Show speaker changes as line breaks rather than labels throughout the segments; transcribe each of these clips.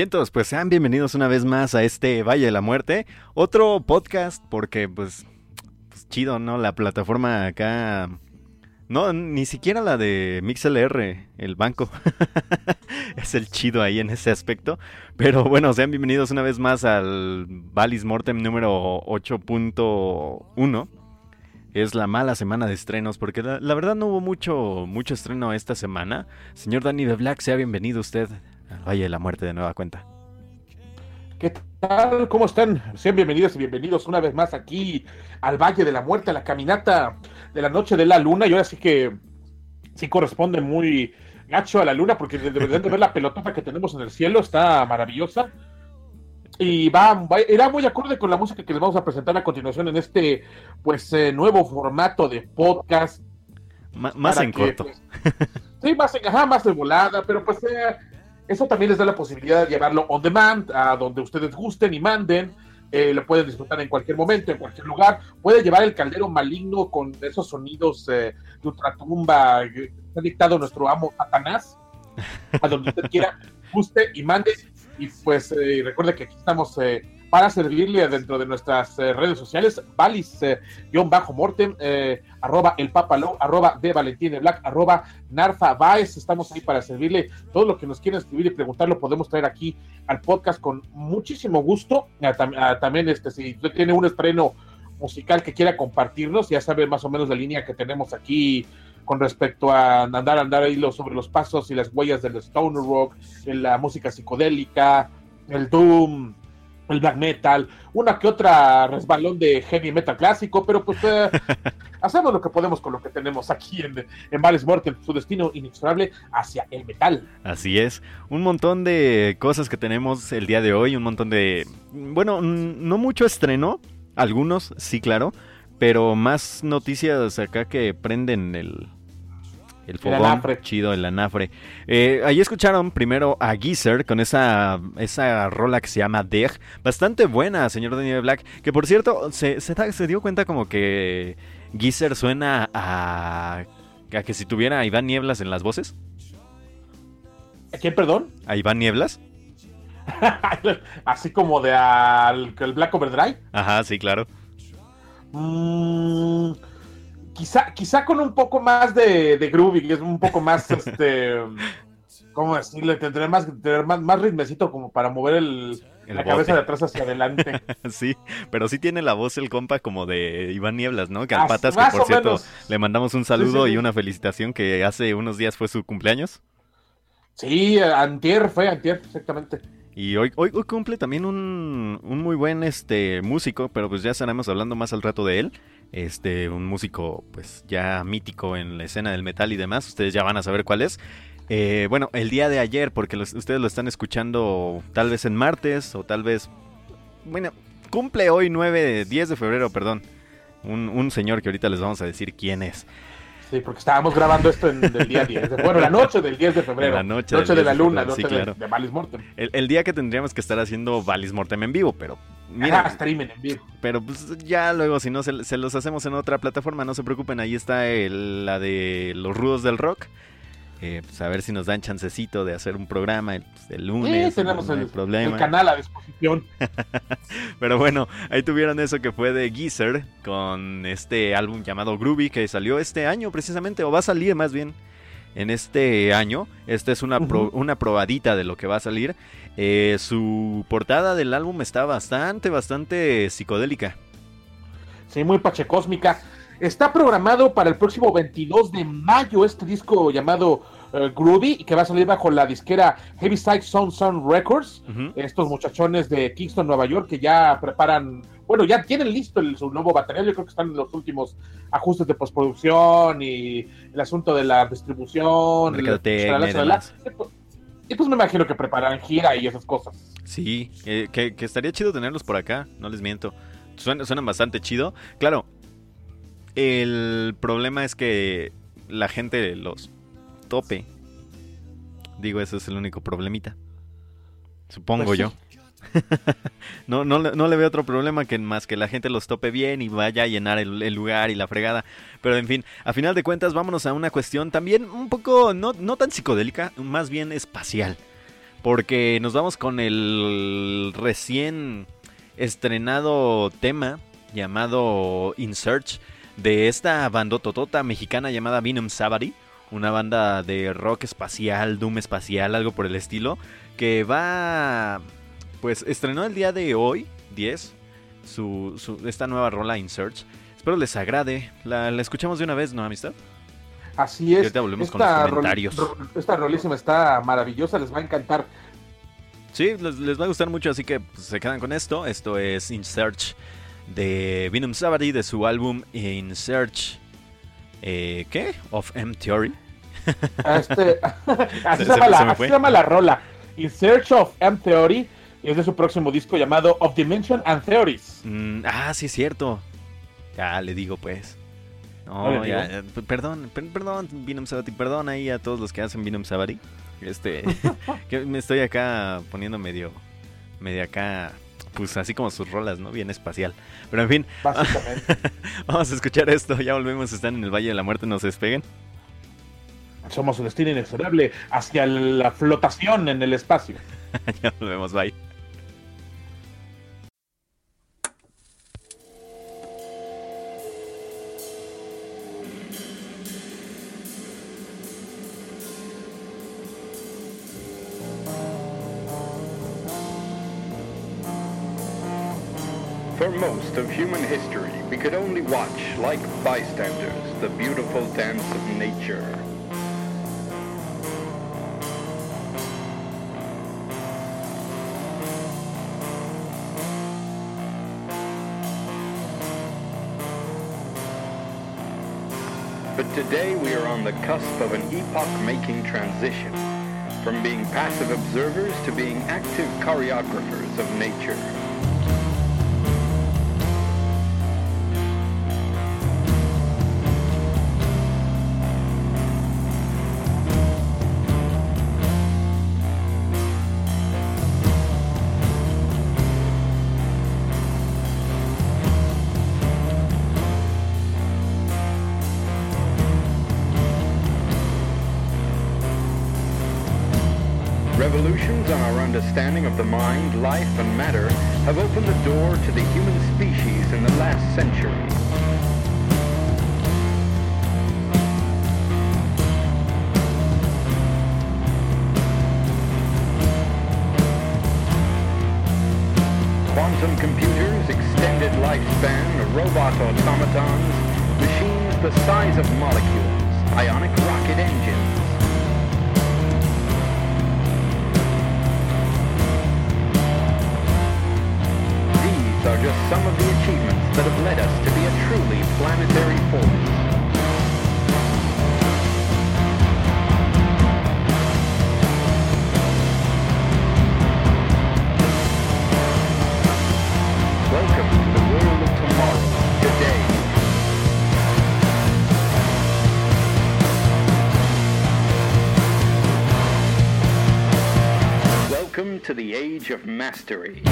Vientos, pues sean bienvenidos una vez más a este Valle de la Muerte. Otro podcast porque pues, pues chido, ¿no? La plataforma acá... No, ni siquiera la de MixLR, el banco. es el chido ahí en ese aspecto. Pero bueno, sean bienvenidos una vez más al Valis Mortem número 8.1 es la mala semana de estrenos, porque la, verdad no hubo mucho, mucho estreno esta semana. Señor Danny de Black, sea bienvenido usted al Valle de la Muerte de nueva cuenta.
¿Qué tal? ¿Cómo están? Sean bienvenidos y bienvenidos una vez más aquí al Valle de la Muerte, a la caminata de la Noche de la Luna. Y ahora sí que sí corresponde muy gacho a la luna, porque de, de ver la pelotota que tenemos en el cielo, está maravillosa. Y va, era muy acorde con la música que les vamos a presentar a continuación en este pues eh, nuevo formato de podcast.
más en corto.
Pues, sí, más en, ajá, más de volada, pero pues eh, eso también les da la posibilidad de llevarlo on demand, a donde ustedes gusten y manden. Eh, lo pueden disfrutar en cualquier momento, en cualquier lugar. Puede llevar el caldero maligno con esos sonidos de ultratumba que ha dictado nuestro amo Satanás, a donde usted quiera, guste y mande y pues eh, recuerde que aquí estamos eh, para servirle dentro de nuestras eh, redes sociales, valis-mortem, arroba el arroba de Black, arroba Narfa Baez. Estamos ahí para servirle todo lo que nos quiera escribir y preguntar, lo podemos traer aquí al podcast con muchísimo gusto. también, este, si usted tiene un estreno musical que quiera compartirnos, ya sabe más o menos la línea que tenemos aquí con respecto a andar, andar ahí sobre los pasos y las huellas del stoner rock, la música psicodélica, el doom, el black metal, una que otra resbalón de heavy metal clásico, pero pues eh, hacemos lo que podemos con lo que tenemos aquí en, en Vales Mortem, su destino inexorable hacia el metal.
Así es, un montón de cosas que tenemos el día de hoy, un montón de, bueno, no mucho estreno, algunos sí, claro, pero más noticias acá que prenden el, el fogón chido, el anafre. Eh, ahí escucharon primero a Geezer con esa, esa rola que se llama Dej. Bastante buena, señor Daniel Black. Que por cierto, se, se, dio cuenta como que Geezer suena a, a que si tuviera a Iván Nieblas en las voces.
¿A quién, perdón?
¿A Iván Nieblas?
Así como de al el Black Overdrive.
Ajá, sí, claro.
Mmm quizá, quizá con un poco más de, de groovy, es un poco más, este, ¿cómo decirle? Tendré más, más, más ritmecito como para mover el, la cabeza de atrás hacia adelante.
sí, pero sí tiene la voz el compa como de Iván Nieblas, ¿no? Que al Patas, que por cierto, le mandamos un saludo y una felicitación que hace unos días fue su cumpleaños.
Sí, antier fue, antier, exactamente.
Y hoy, hoy, hoy cumple también un, un, muy buen este músico, pero pues ya estaremos hablando más al rato de él este, un músico pues ya mítico en la escena del metal y demás, ustedes ya van a saber cuál es. Eh, bueno, el día de ayer, porque ustedes lo están escuchando tal vez en martes o tal vez, bueno, cumple hoy 9, 10 de febrero, perdón, un, un señor que ahorita les vamos a decir quién es.
Sí, porque estábamos grabando esto en el día 10. De, bueno, la noche del 10 de febrero.
La noche,
de la luna, noche de, de Valis Mortem.
El, día que tendríamos que estar haciendo Valis Mortem en vivo, pero.
Mira, ah, streaming en vivo.
Pero pues ya luego, si no se, se, los hacemos en otra plataforma, no se preocupen. Ahí está el, la de los rudos del rock. Eh, pues a ver si nos dan chancecito de hacer un programa el, pues, lunes.
Sí, tenemos el, problema. el, canal a disposición.
Pero bueno, ahí tuvieron eso que fue de Geezer con este álbum llamado Groovy que salió este año precisamente, o va a salir más bien en este año. Esta es una, una probadita de lo que va a salir. Eh, su portada del álbum está bastante, bastante psicodélica.
Sí, muy pachecósmica. Está programado para el próximo 22 de mayo este disco llamado uh, Groovy, que va a salir bajo la disquera Heaviside Sound Sound Records. Estos muchachones de Kingston, Nueva York, que ya preparan, bueno, ya tienen listo su nuevo material. Yo creo que están en los últimos ajustes de postproducción y el asunto de la distribución. y, pues me imagino que preparan gira y esas cosas.
Sí, que, que, estaría chido tenerlos por acá, no les miento. suenan bastante chido. Claro, el problema es que la gente los tope. Digo, eso es el único problemita. Supongo pues yo. no, no, no, le veo otro problema que más que la gente los tope bien y vaya a llenar el, lugar y la fregada. Pero en fin, a final de cuentas, vámonos a una cuestión también un poco no, no tan psicodélica, más bien espacial. porque nos vamos con el recién estrenado tema llamado In Search de esta bandototota mexicana llamada Venom Savary, una banda de rock espacial, doom espacial, algo por el estilo, que va, pues estrenó el día de hoy, 10, su, esta nueva rola In Search. Espero les agrade. La, escuchamos de una vez, ¿no, amistad?
Así es.
Y volvemos con los comentarios.
esta rolísima está maravillosa, les va a encantar.
Sí, les, va a gustar mucho, así que pues, se quedan con esto. Esto es In Search de Venom Savary de su álbum In Search. Eh, ¿Qué? Of M Theory.
Este, así, se, llama la, rola. In Search of M Theory. Y es de su próximo disco llamado Of Dimension and Theories.
Mm, ah, sí, es cierto. Ya le digo, pues. No, ya, perdón, perdón, Venom Savary, perdón ahí a todos los que hacen Venom Savary. Este, que me estoy acá poniendo medio, medio acá, pues así como sus rolas, ¿no? Bien espacial. Pero en fin, vamos a escuchar esto. Ya volvemos, están en el Valle de la Muerte, no se despeguen.
Somos un destino inexorable hacia la flotación en el espacio.
ya volvemos, bye.
Watch, like bystanders, the beautiful dance of nature. But today we are on the cusp of an epoch-making transition, from being passive observers to being active choreographers of nature. Understanding of the mind, life, and matter have opened the door to the human species in the last century. Quantum computers, extended lifespan, robot automatons, machines the size of molecules, age of mastery.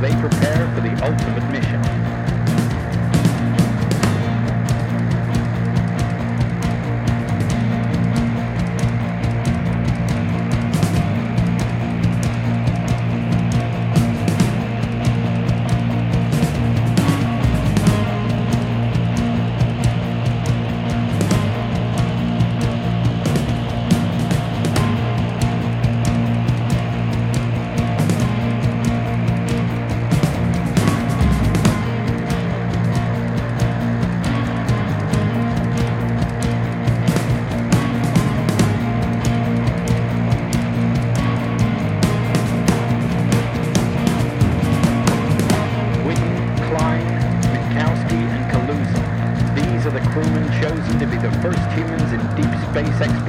They prepare for the ultimate mission. To be the first humans in deep space exploration.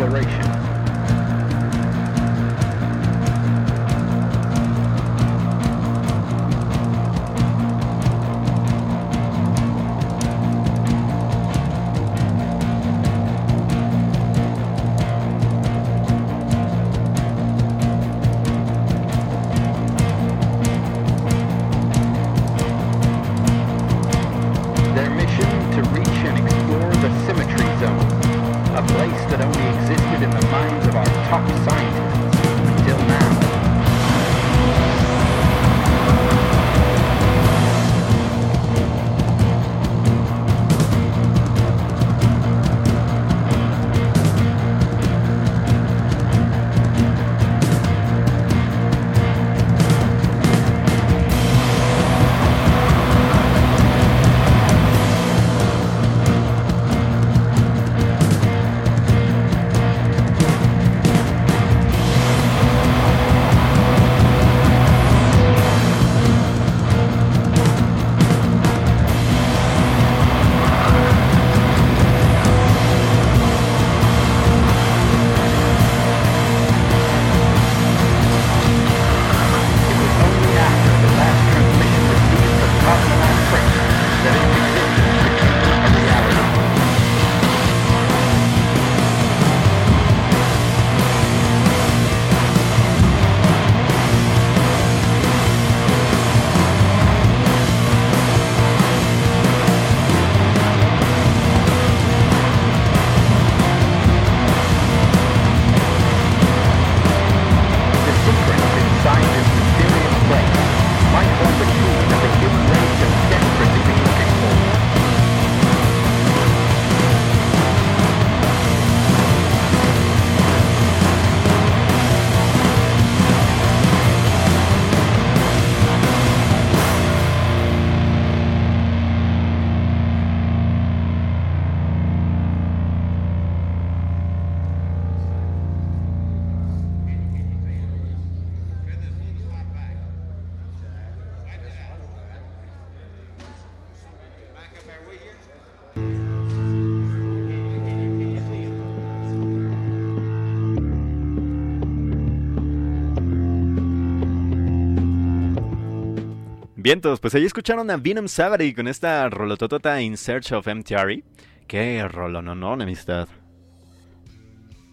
Vientos, pues ahí escucharon a Venom Savary con esta rolototota In Search of MTR. Qué rolo, no, no, amistad.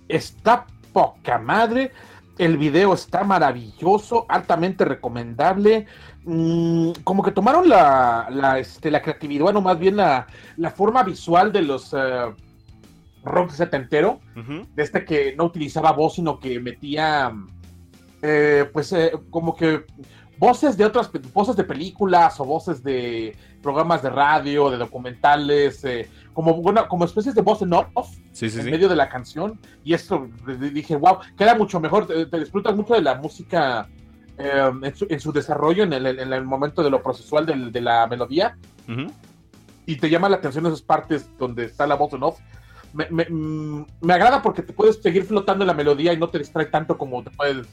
Está poca madre. El video está maravilloso, altamente recomendable. Mm, como que tomaron la, la, este, la creatividad, bueno, más bien la, la forma visual de los eh, rock setentero,
Ujú.
de este que no utilizaba voz, sino que metía, eh, pues, eh, como que voces de otras, voces de películas o voces de programas de radio, de documentales, eh, como, bueno, como especies de voz en off
Sí, sí,
en
sí.
medio de la canción. Y esto dije wow queda mucho mejor te, te disfrutas mucho de la música eh, en, su, en su desarrollo en el, en el momento de lo procesual del- de la melodía y te llama la atención esas partes donde está la voz en off. Me, me- mm, me agrada porque te puedes seguir flotando en la melodía y no te distrae tanto como te puedes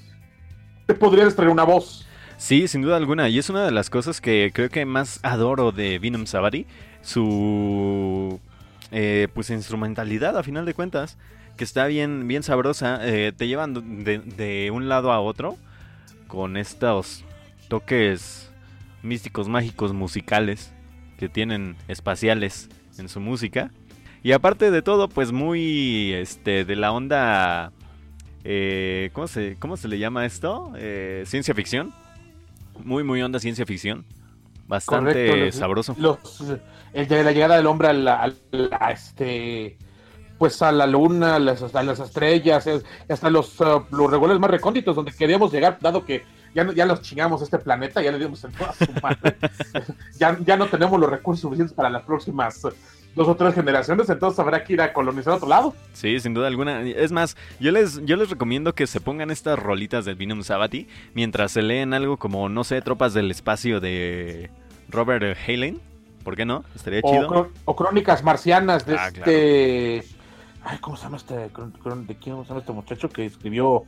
te podría distraer una voz
Sí, sin duda alguna. Y es una de las cosas que creo que más adoro de Venom Savary. Su eh, pues instrumentalidad a final de cuentas. Que está bien, bien sabrosa. eh, te llevan de, de un lado a otro. Con estos toques místicos, mágicos, musicales. Que tienen espaciales en su música. Y aparte de todo, pues muy este de la onda eh, ¿cómo, se, ¿cómo se le llama esto? Eh, ciencia ficción. Muy, muy onda ciencia ficción. Bastante
Correcto, los-
sabroso.
Los, el de la llegada del hombre a la, a la, este pues a la luna, a las, a las estrellas, hasta los, uh, los regulares más recónditos donde queríamos llegar, dado que ya, ya los chingamos este planeta, ya le dimos en toda su madre. ya, ya no tenemos los recursos suficientes para las próximas dos o tres generaciones, entonces habrá que ir a colonizar otro lado.
Sí, sin duda alguna. Es más, yo les, yo les recomiendo que se pongan estas rolitas del Vinum Sabati mientras se leen algo como, no sé, Tropas del Espacio de Robert Halen. ¿Por qué no? Estaría
O,
chido.
o crónicas marcianas de
Ah,
este. Ay, ¿cómo se llama este? ¿De quién se llama este muchacho que escribió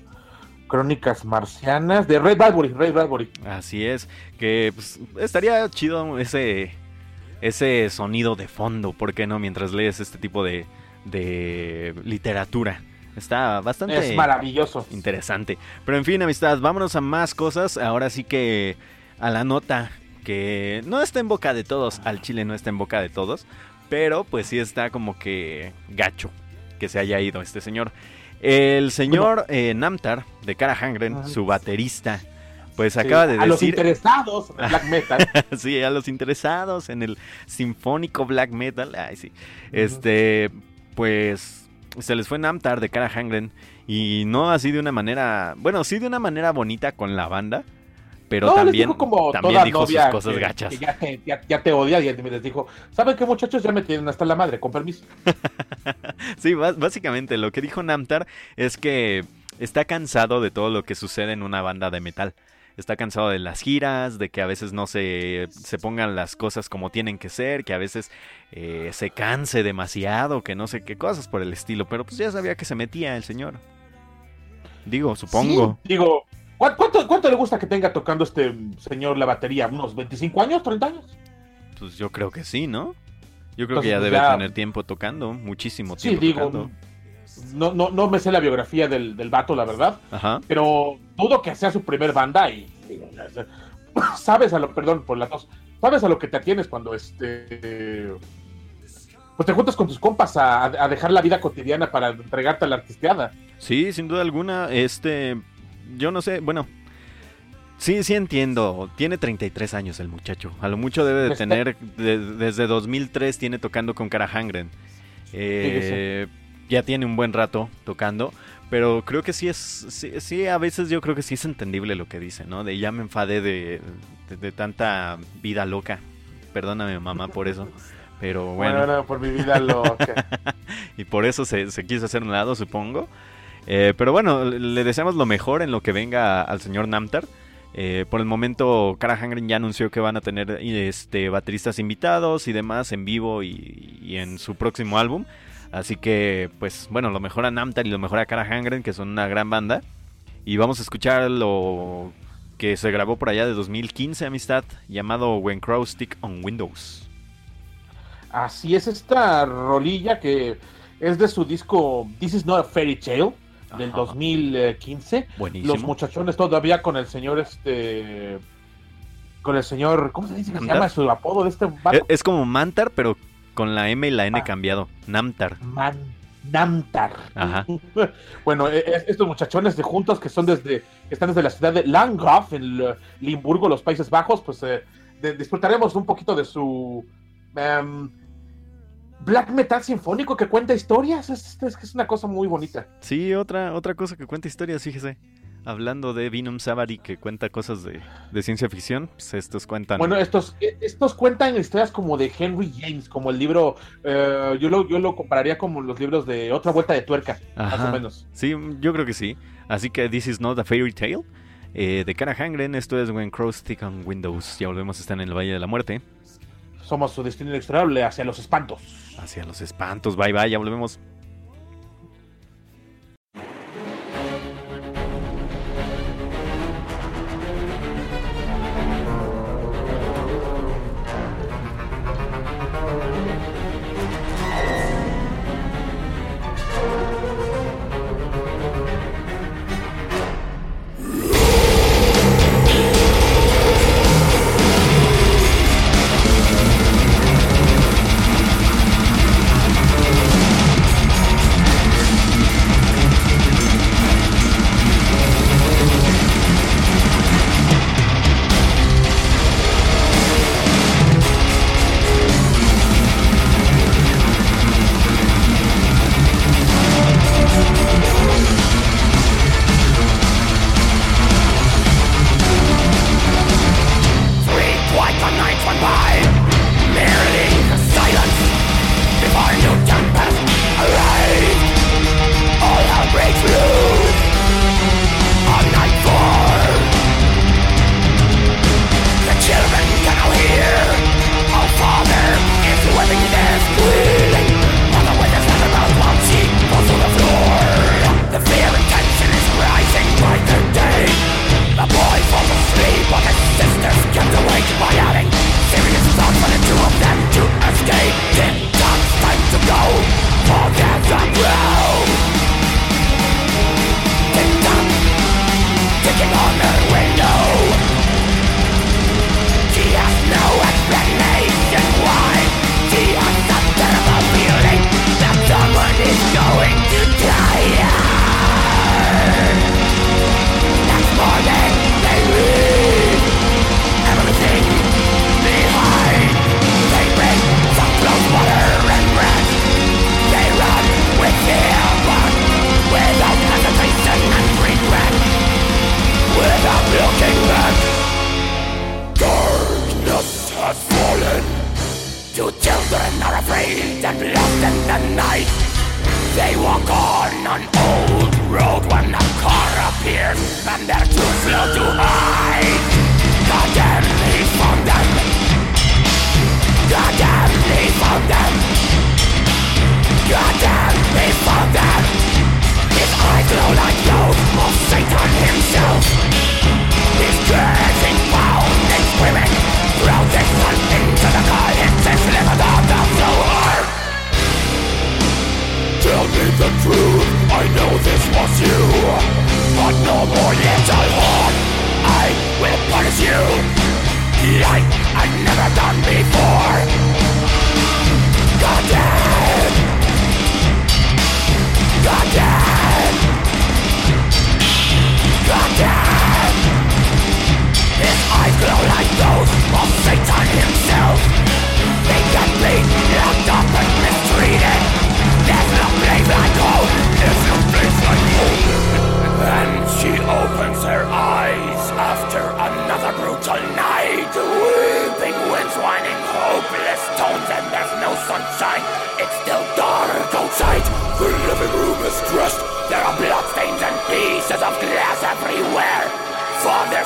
Crónicas marcianas? De Ray Bradbury, Ray Bradbury.
Así es, que pues, estaría chido ese, ese sonido de fondo, ¿por qué no? Mientras lees este tipo de, de literatura. Está bastante
Es maravilloso.
interesante. Pero en fin, amistad, vámonos a más cosas. Ahora sí que a la nota que no está en boca de todos, al chile no está en boca de todos, pero pues sí está como que gacho que se haya ido este señor. El señor eh, Namtar de Cara Hangren, su baterista, pues
Sí,
acaba de
a los
decir
interesados en el black metal.
sí, a los interesados en el sinfónico black metal, ay sí, este, pues se les fue Namtar de Cara Hangren y no así de una manera, bueno, sí de una manera bonita con la banda, pero
No, les
también,
dijo como
también dijo sus cosas
que-
gachas.
que ya, te, ya- ya te odia y les dijo, ¿saben qué muchachos? Ya me tienen hasta la madre, con permiso.
Sí, básicamente lo que dijo Namtar es que está cansado de todo lo que sucede en una banda de metal. Está cansado de las giras, de que a veces no se, se pongan las cosas como tienen que ser, que a veces eh, se canse demasiado, que no sé qué cosas por el estilo. Pero pues ya sabía que se metía el señor. Digo, supongo.
Sí, digo, ¿cuán- ¿cuánto, ¿cuánto le gusta que tenga tocando este señor la batería? ¿Unos 25 años, 30 años?
Pues yo creo que sí, ¿no? Yo creo que ya
pues,
debe
ya-
tener tiempo tocando, muchísimo
Sí,
tiempo
digo,
tocando.
No, no, no me sé la biografía del, del vato, la verdad,
Ajá.
pero dudo que sea su primer banda y digo, sabes a lo, perdón por la tos, sabes a lo que te atienes cuando este pues te juntas con tus compas a, a dejar la vida cotidiana para entregarte a la artisteada.
Sí, sin duda alguna, este, yo no sé, bueno, sí, sí entiendo, tiene 33 años el muchacho, a lo mucho debe de tener, de- desde 2003 tiene tocando con Cara Hangren, Eh, ya tiene un buen rato tocando, pero creo que sí es, sí, sí, a veces yo creo que sí es entendible lo que dice, ¿no? De ya me enfadé de, de- de tanta vida loca, perdóname mamá por eso, pero
Bueno,
bueno.
por mi vida loca.
y por eso se, se quiso hacer un lado, supongo. Eh, pero bueno, le le deseamos lo mejor en lo que venga al señor Namtar. Eh, por el momento, Cara Hangren ya anunció que van a tener este, bateristas invitados y demás en vivo y, y en su próximo álbum. Así que, pues bueno, lo mejor a Namtar y lo mejor a Cara Hangren, que son una gran banda. Y vamos a escuchar lo que se grabó por allá de 2015, amistad, llamado When Crows Stick on Windows.
Así es esta rolilla que es de su disco This is not a fairy tale del
Ajá.
2015.
Buenísimo.
Los muchachones todavía con el señor este con el señor, ¿cómo se dice que se llama su apodo de este
Es,
vato?
es como Mantar, pero con la M y la N
Ah.
cambiado. Namtar.
Man Namtar.
Ajá.
bueno, e- e- estos muchachones de juntos que son desde que están desde la ciudad de Landgraf en Limburgo, los Países Bajos, pues eh, de- disfrutaremos un poquito de su em, black metal sinfónico que cuenta historias. Es, es que es una cosa muy bonita.
Sí, otra, otra cosa que cuenta historias, fíjese. Hablando de Vinum Savary que cuenta cosas de, de ciencia ficción, pues estos cuentan.
Bueno, estos, eh, estos cuentan historias como de Henry James, como el libro, eh, yo, lo, yo lo compararía como los libros de Otra Vuelta de Tuerca, más o menos.
Sí, yo creo que sí. Así que This is not a fairy tale. Eh, de cara Hangren, esto es When Crows Stick on Windows. Ya volvemos a estar en el Valle de la Muerte.
Somos su destino inexorable hacia los espantos.
Hacia los espantos. Bye bye, ya volvemos.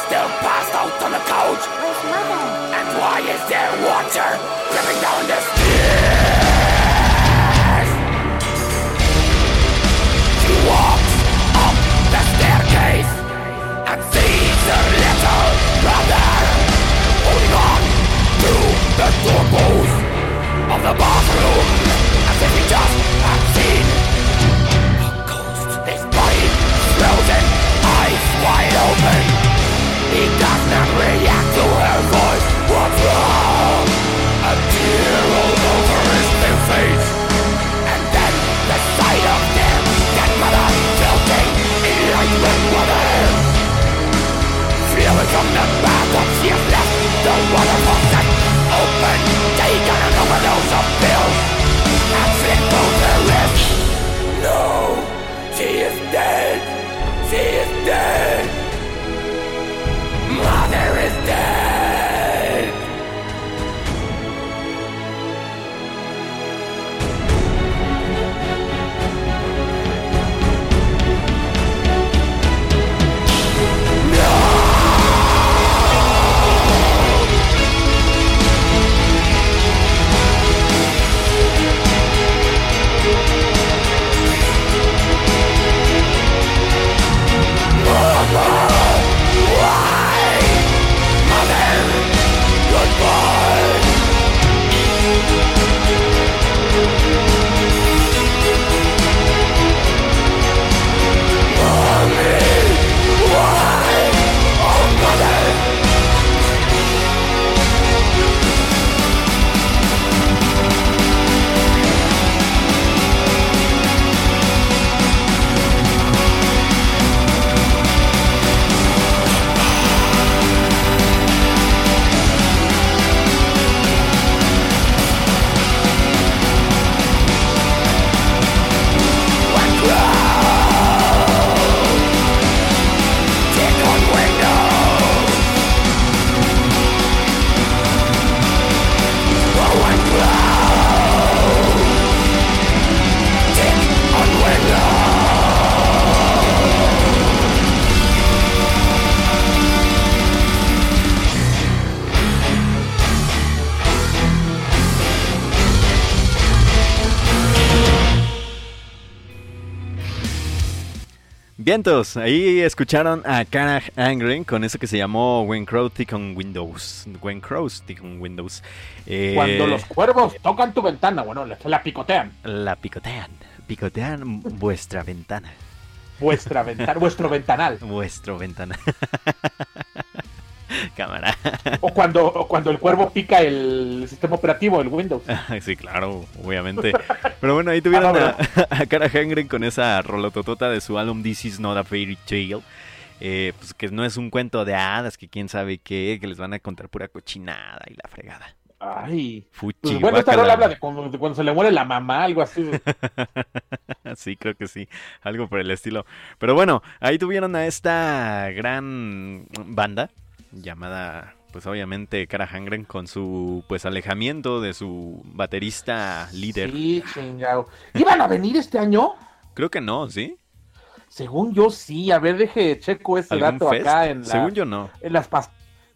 Still passed out on the couch
Where's mother?
and why is there water dripping down the stairs? She walks up the staircase and sees her little brother holding on to the doorpost of the bathroom as if he just had seen a ghost. His body frozen, eyes wide open. React to her voice. What's wrong? A tear over his face. And then the sight of their dead mother floating in light water. Flowing from the bathtub, she has left the water faucet open. Taken an and. No, she is dead. She is dead. Mother is dead!
Vientos, ahí escucharon a Cara Angren con eso que se llamó When Crow Tick on Windows. When Crows Tick on Windows. Eh,
Cuando los cuervos tocan tu ventana, bueno, la picotean.
La picotean. Picotean vuestra ventana.
Vuestra ventana, vuestro ventanal.
Vuestro ventana. Cámara.
O cuando, o cuando el cuervo pica el sistema operativo, el Windows.
sí, claro, obviamente. Pero bueno, ahí tuvieron
Ah,
a, a Cara Hangren con esa rolototota de su álbum This Is Not a Fairy Tale. Eh, pues que no es un cuento de hadas, que quién sabe qué, que les van a contar pura cochinada y la fregada.
Ay.
Fuchi,
Pues bueno, esta rola habla de cuando, de cuando se le muere la mamá, algo así.
sí, creo que sí, algo por el estilo. Pero bueno, ahí tuvieron a esta gran banda llamada, pues obviamente Cara Hangren con su pues alejamiento de su baterista líder.
Sí, chingado. ¿Iban a venir este año?
Creo que no, ¿sí?
Según yo sí. A ver, deje checo ese
¿Algún
dato
fest?
acá en, la-
Según yo no.
en las pas-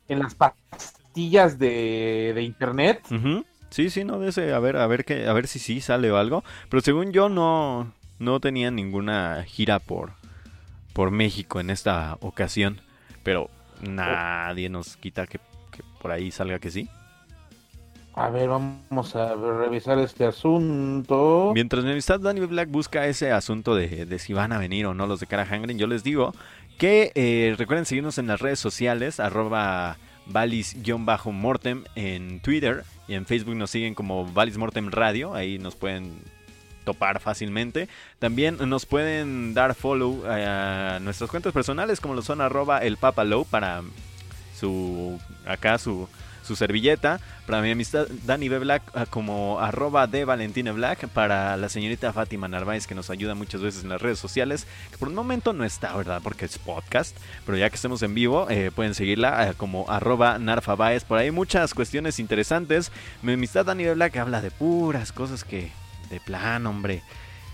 en las pastillas de, de internet.
Sí, sí, no, de ese, a ver, a ver que, a ver si sí sale o algo. Pero según yo no, no tenían ninguna gira por, por México en esta ocasión. Pero nadie nos quita que, que por ahí salga que sí.
A ver, vamos a revisar este asunto.
Mientras mi amistad Danny Black busca ese asunto de, de si van a venir o no los de Cara Hangren, yo les digo que eh, recuerden seguirnos en las redes sociales, arroba valis-mortem en Twitter y en Facebook nos siguen como Valis Mortem Radio, ahí nos pueden topar fácilmente. También nos pueden dar follow a nuestras cuentas personales como lo son arroba el papalow para su acá su su servilleta. Para mi amistad Dani B. Black ah, como arroba de Valentina Black. Para la señorita Fátima Narváez que nos ayuda muchas veces en las redes sociales. Que por el momento no está, ¿verdad? Porque es podcast. Pero ya que estemos en vivo, eh, pueden seguirla eh, como arroba narfabaez. Por ahí muchas cuestiones interesantes. Mi amistad Dani B. Black habla de puras cosas que... De plan, hombre.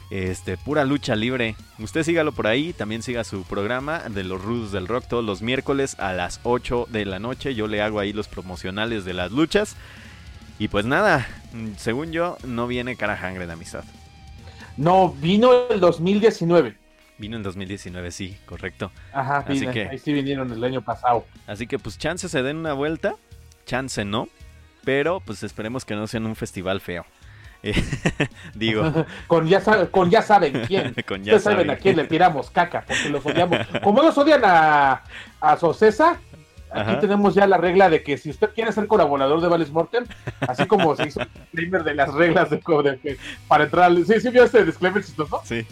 Este, pura lucha libre. Usted sígalo por ahí, también siga su programa de los Rudos del Rock todos los miércoles a las 8 de la noche. Yo le hago ahí los promocionales de las luchas. Y pues nada, según yo, no viene cara jangre de amistad.
No, vino el 2019.
Vino en 2019, sí, correcto.
Ajá,
Así
vine-
que-
ahí sí vinieron el año pasado.
Así que pues chance se den una vuelta, chance no, pero pues esperemos que no sea en un festival feo. Eh, digo,
Con ya, sa- con ya saben quién.
con ya
Ustedes saben
saben
a quién le tiramos caca, porque los odiamos. Como ellos odian a, a Socesa, aquí
Ajá.
tenemos ya la regla de que si usted quiere ser colaborador de Vales Mortem, así como se hizo el disclaimer de las reglas de, de para entrar al... Sí, sí vio este disclaimer chistoso.
sí,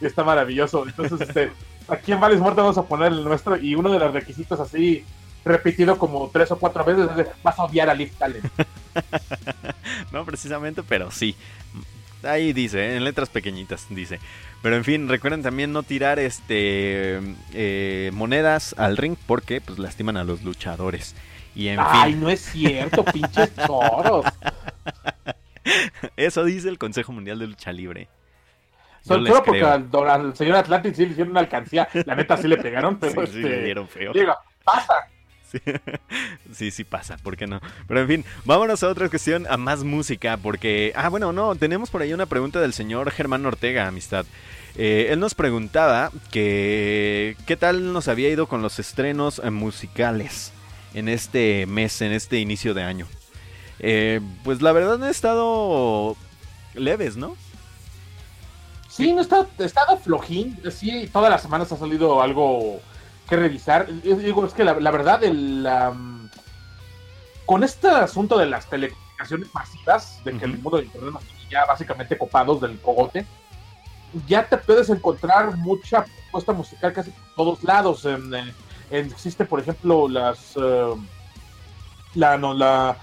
Está maravilloso. Entonces, este, aquí en Vales Mortem vamos a poner el nuestro y uno de los requisitos así repetido como tres o cuatro veces vas a odiar a Liv Talent.
no precisamente, pero sí. Ahí dice, en letras pequeñitas dice. Pero en fin, recuerden también no tirar este eh, monedas al ring porque pues lastiman a los luchadores. Y en
Ay,
fin,
no es cierto, pinches choros.
eso dice el Consejo Mundial de Lucha Libre. Yo
Solo porque al señor Atlantis sí le hicieron una alcancía. La neta sí le pegaron, pero
Sí, sí,
este,
le dieron feo.
digo, pasa.
Sí. sí, pasa, ¿por qué no? Pero en fin, vámonos a otra cuestión, a más música, porque... Ah, bueno, no, tenemos por ahí una pregunta del señor Germán Ortega, amistad. Eh, él nos preguntaba que qué tal nos había ido con los estrenos musicales en este mes, en este inicio de año. Eh, pues la verdad han estado leves, ¿no?
Sí, no está, estado flojín. Sí, todas las semanas ha salido algo que revisar. Es- Digo, es que la, la verdad, el, am, con este asunto de las telecomunicaciones masivas, de que el mundo de internet nos ya básicamente copados del cogote, ya te puedes encontrar mucha propuesta musical casi por todos lados. En, en- existe, por ejemplo, las. eh, la, no, la.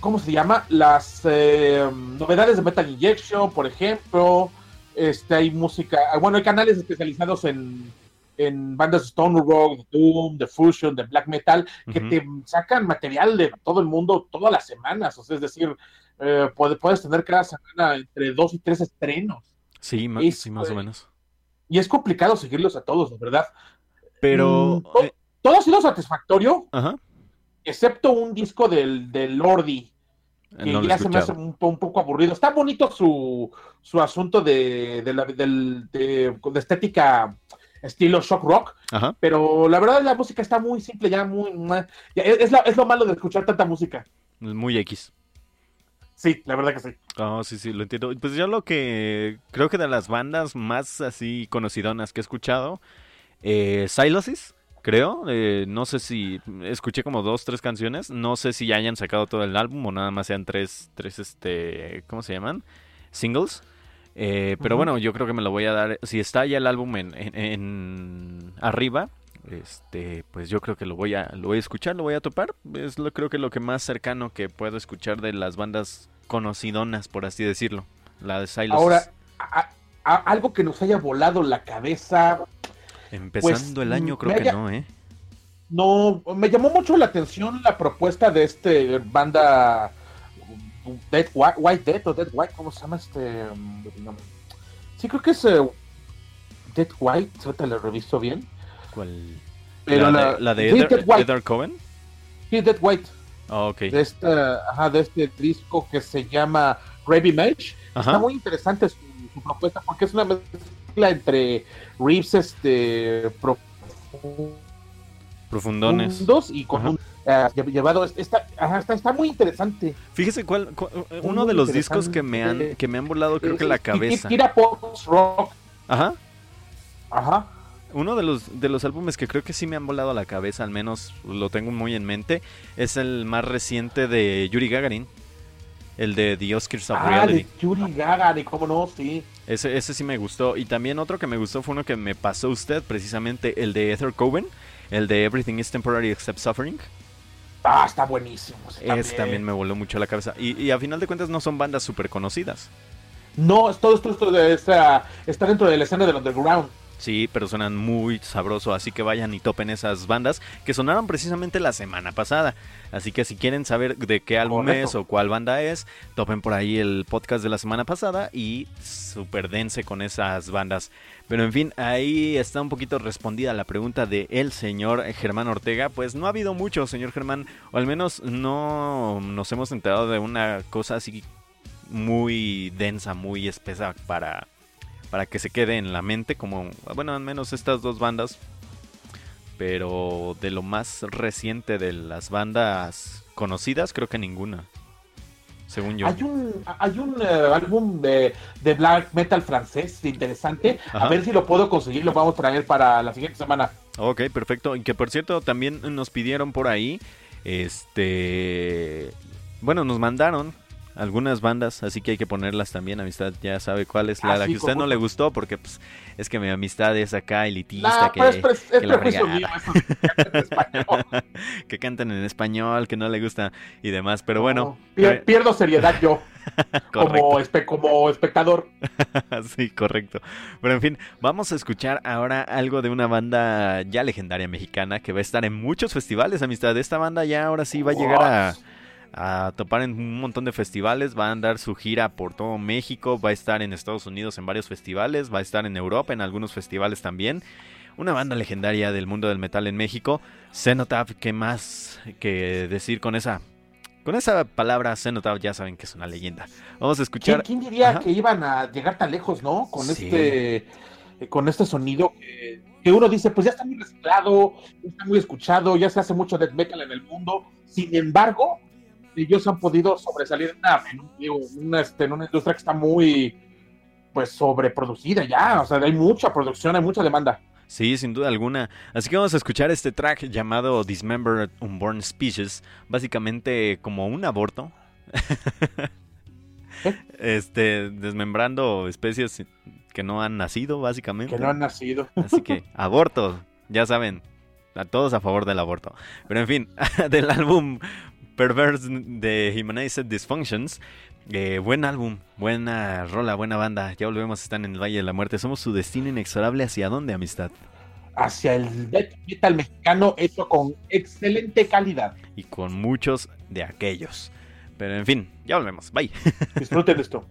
¿Cómo se llama? Las eh, novedades de Metal Injection, por ejemplo. Este, hay música. ah, Bueno, hay canales especializados en, en bandas de Stone Rock, de Doom, de Fusion, de Black Metal, que te sacan material de todo el mundo todas las semanas. O sea, es decir, eh, puede- puedes tener cada semana entre dos y tres estrenos.
Sí,
Es,
sí, más o
eh,
menos.
Y es complicado seguirlos a todos, la verdad.
Pero...
Mm,
eh,
Todo ha sido satisfactorio,
ajá,
excepto un disco del, del Lordi, que
no lo he
ya se me hace un, un poco aburrido. Está bonito su, su asunto de, de, la- de- de estética estilo shock rock,
Ajá.
pero la verdad la música está muy simple, ya muy... ya es, es la- es lo malo de escuchar tanta música.
Muy X.
Sí, la verdad que sí.
Oh, sí, sí, lo entiendo. Pues yo lo que creo que de las bandas más así conocidonas que he escuchado, eh, Silosis, creo. eh, no sé si escuché como dos, tres canciones. No sé si ya hayan sacado todo el álbum o nada más sean tres, tres, este, ¿cómo se llaman? Singles. Eh, pero bueno, yo creo que me lo voy a dar. Si está ya el álbum en, en- en arriba, este, pues yo creo que lo voy a, lo voy a escuchar, lo voy a topar. Es lo creo que lo que más cercano que puedo escuchar de las bandas conocidonas, por así decirlo. La de Silos.
Ahora, a- a- algo que nos haya volado la cabeza,
empezando
pues,
el año, creo que no, ¿eh?
no, me llamó mucho la atención la propuesta de este banda Dead White, White Dead o Dead White, ¿cómo se llama este? mm, no. Sí, creo que es eh, Dead White, ahorita lo reviso bien.
¿Cuál?
Pero
la,
la,
de, la de
sí,
Eder,
Dead White,
Eder Coven.
sí, Dead White,
Ah, ok.
de este, ajá, de este disco que se llama Grave Image. Está muy interesante su, su propuesta porque es una mezcla entre riffs este profu-
Profundones.
profundos y con un eh, lle- llevado está, ajá, está está muy interesante.
Fíjese cuál, cu- uno
Muy
de los discos que me han
interesante.
que me han volado creo que la cabeza.
Tira post rock,
Ajá.
ajá.
Uno de los de los álbumes que creo que sí me han volado la cabeza, al menos lo tengo muy en mente, es el más reciente de Yuri Gagarin, el de The Oscars of
Ah,
Reality.
de Yuri Gagarin, cómo no, sí.
Ese, ese sí me gustó. Y también otro que me gustó fue uno que me pasó usted, precisamente el de Ether Coven, el de Everything is Temporary Except Suffering.
Ah, está buenísimo. ese
Ese también me voló mucho la cabeza. Y, y a final de cuentas no son bandas súper conocidas.
No, es todo esto, está dentro de la escena del underground.
Sí, pero suenan muy sabroso, así que vayan y topen esas bandas que sonaron precisamente la semana pasada. Así que si quieren saber de qué álbum
Correcto.
es o cuál banda es, topen por ahí el podcast de la semana pasada y super dense con esas bandas. Pero en fin, ahí está un poquito respondida la pregunta de el señor Germán Ortega. Pues no ha habido mucho, señor Germán, o al menos no nos hemos enterado de una cosa así muy densa, muy espesa para para que se quede en la mente como bueno al menos estas dos bandas pero de lo más reciente de las bandas conocidas creo que ninguna según yo
Hay un, hay un eh, álbum de, de black metal francés interesante.
Ajá.
A ver si lo puedo conseguir, lo vamos a traer para la siguiente semana.
Ok, perfecto. Y que por cierto, también nos pidieron por ahí, este, bueno, nos mandaron algunas bandas, así que hay que ponerlas también, amistad, ya sabe cuál es la,
Ah,
la
sí,
que usted no le gustó, porque pues, es que mi amistad es acá elitista,
Nah,
que,
es,
que la
mío,
que cantan en español, que no le gusta y demás, pero bueno,
No, pier- pierdo seriedad yo como, espe- como espectador.
sí, correcto. Pero en fin, vamos a escuchar ahora algo de una banda ya legendaria mexicana que va a estar en muchos festivales, amistad. Esta banda ya ahora sí va a llegar a, a topar en un montón de festivales, va a andar su gira por todo México, va a estar en Estados Unidos en varios festivales, va a estar en Europa en algunos festivales también. Una banda legendaria del mundo del metal en México. Cenotaph, ¿qué más que decir con esa? Con esa palabra Cenotaph ya saben que es una leyenda. Vamos a
¿Quién,
escuchar...
quién diría
Ajá.
que iban a llegar tan lejos, no? Con
Sí.
este eh, con este sonido que, que uno dice, pues ya está muy reciclado, ya está muy escuchado, ya se hace mucho death metal en el mundo. Sin embargo, ellos han podido sobresalir en una, en un- digo, una, este, en una industria que está muy pues sobreproducida ya, o sea, hay mucha producción, hay mucha demanda.
Sí, sin duda alguna. Así que vamos a escuchar este track llamado Dismembered Unborn Species, básicamente como un aborto.
¿Eh?
Este, desmembrando especies que no han nacido, básicamente.
Que no han nacido.
Así que, aborto, ya saben, a todos a favor del aborto. Pero en fin, del álbum Perverse de Humanized Dysfunctions. eh, buen álbum, buena rola, buena banda. Ya volvemos, están en el Valle de la Muerte. Somos su destino inexorable. ¿Hacia dónde, amistad?
Hacia el death metal mexicano hecho con excelente calidad.
Y con muchos de aquellos. Pero en fin, ya volvemos. Bye.
Disfruten esto.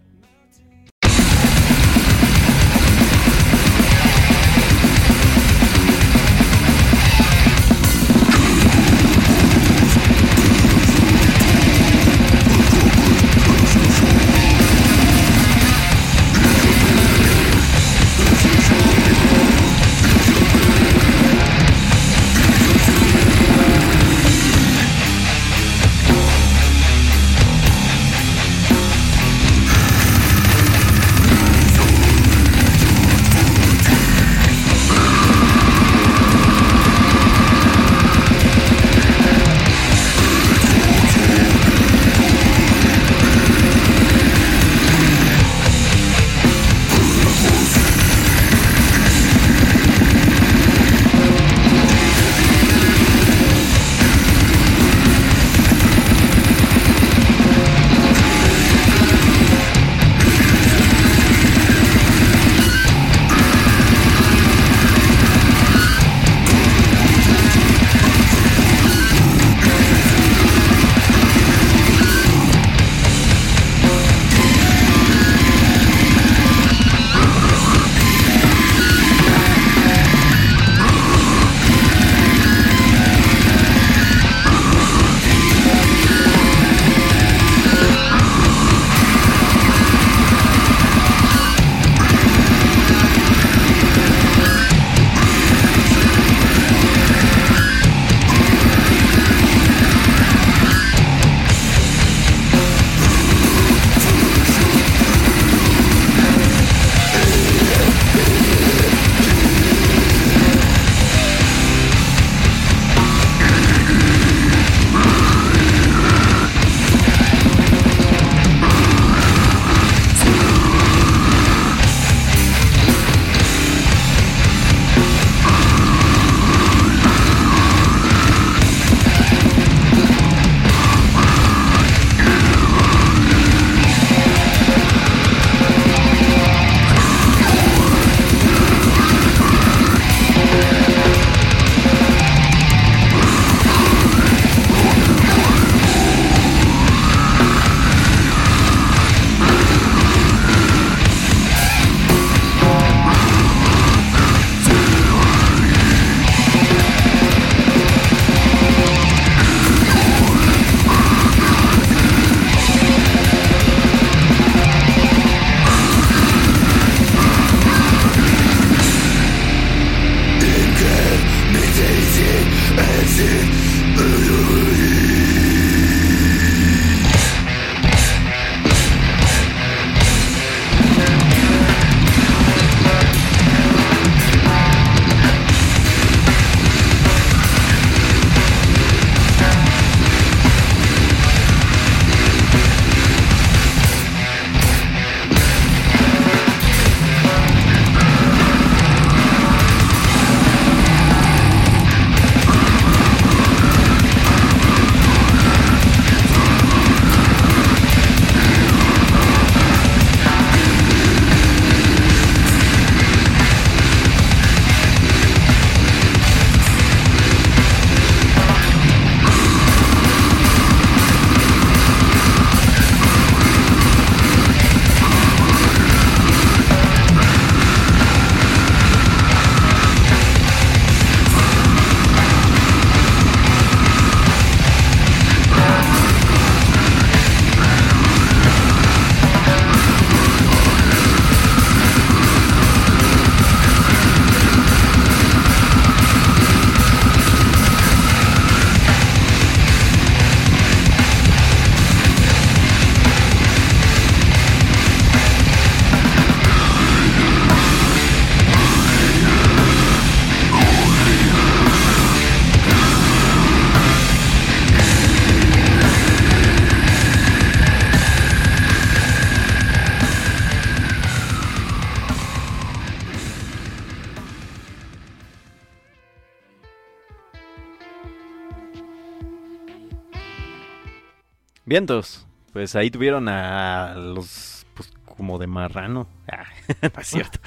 Vientos. Pues ahí tuvieron a los. Pues como de marrano. Ah, no es cierto.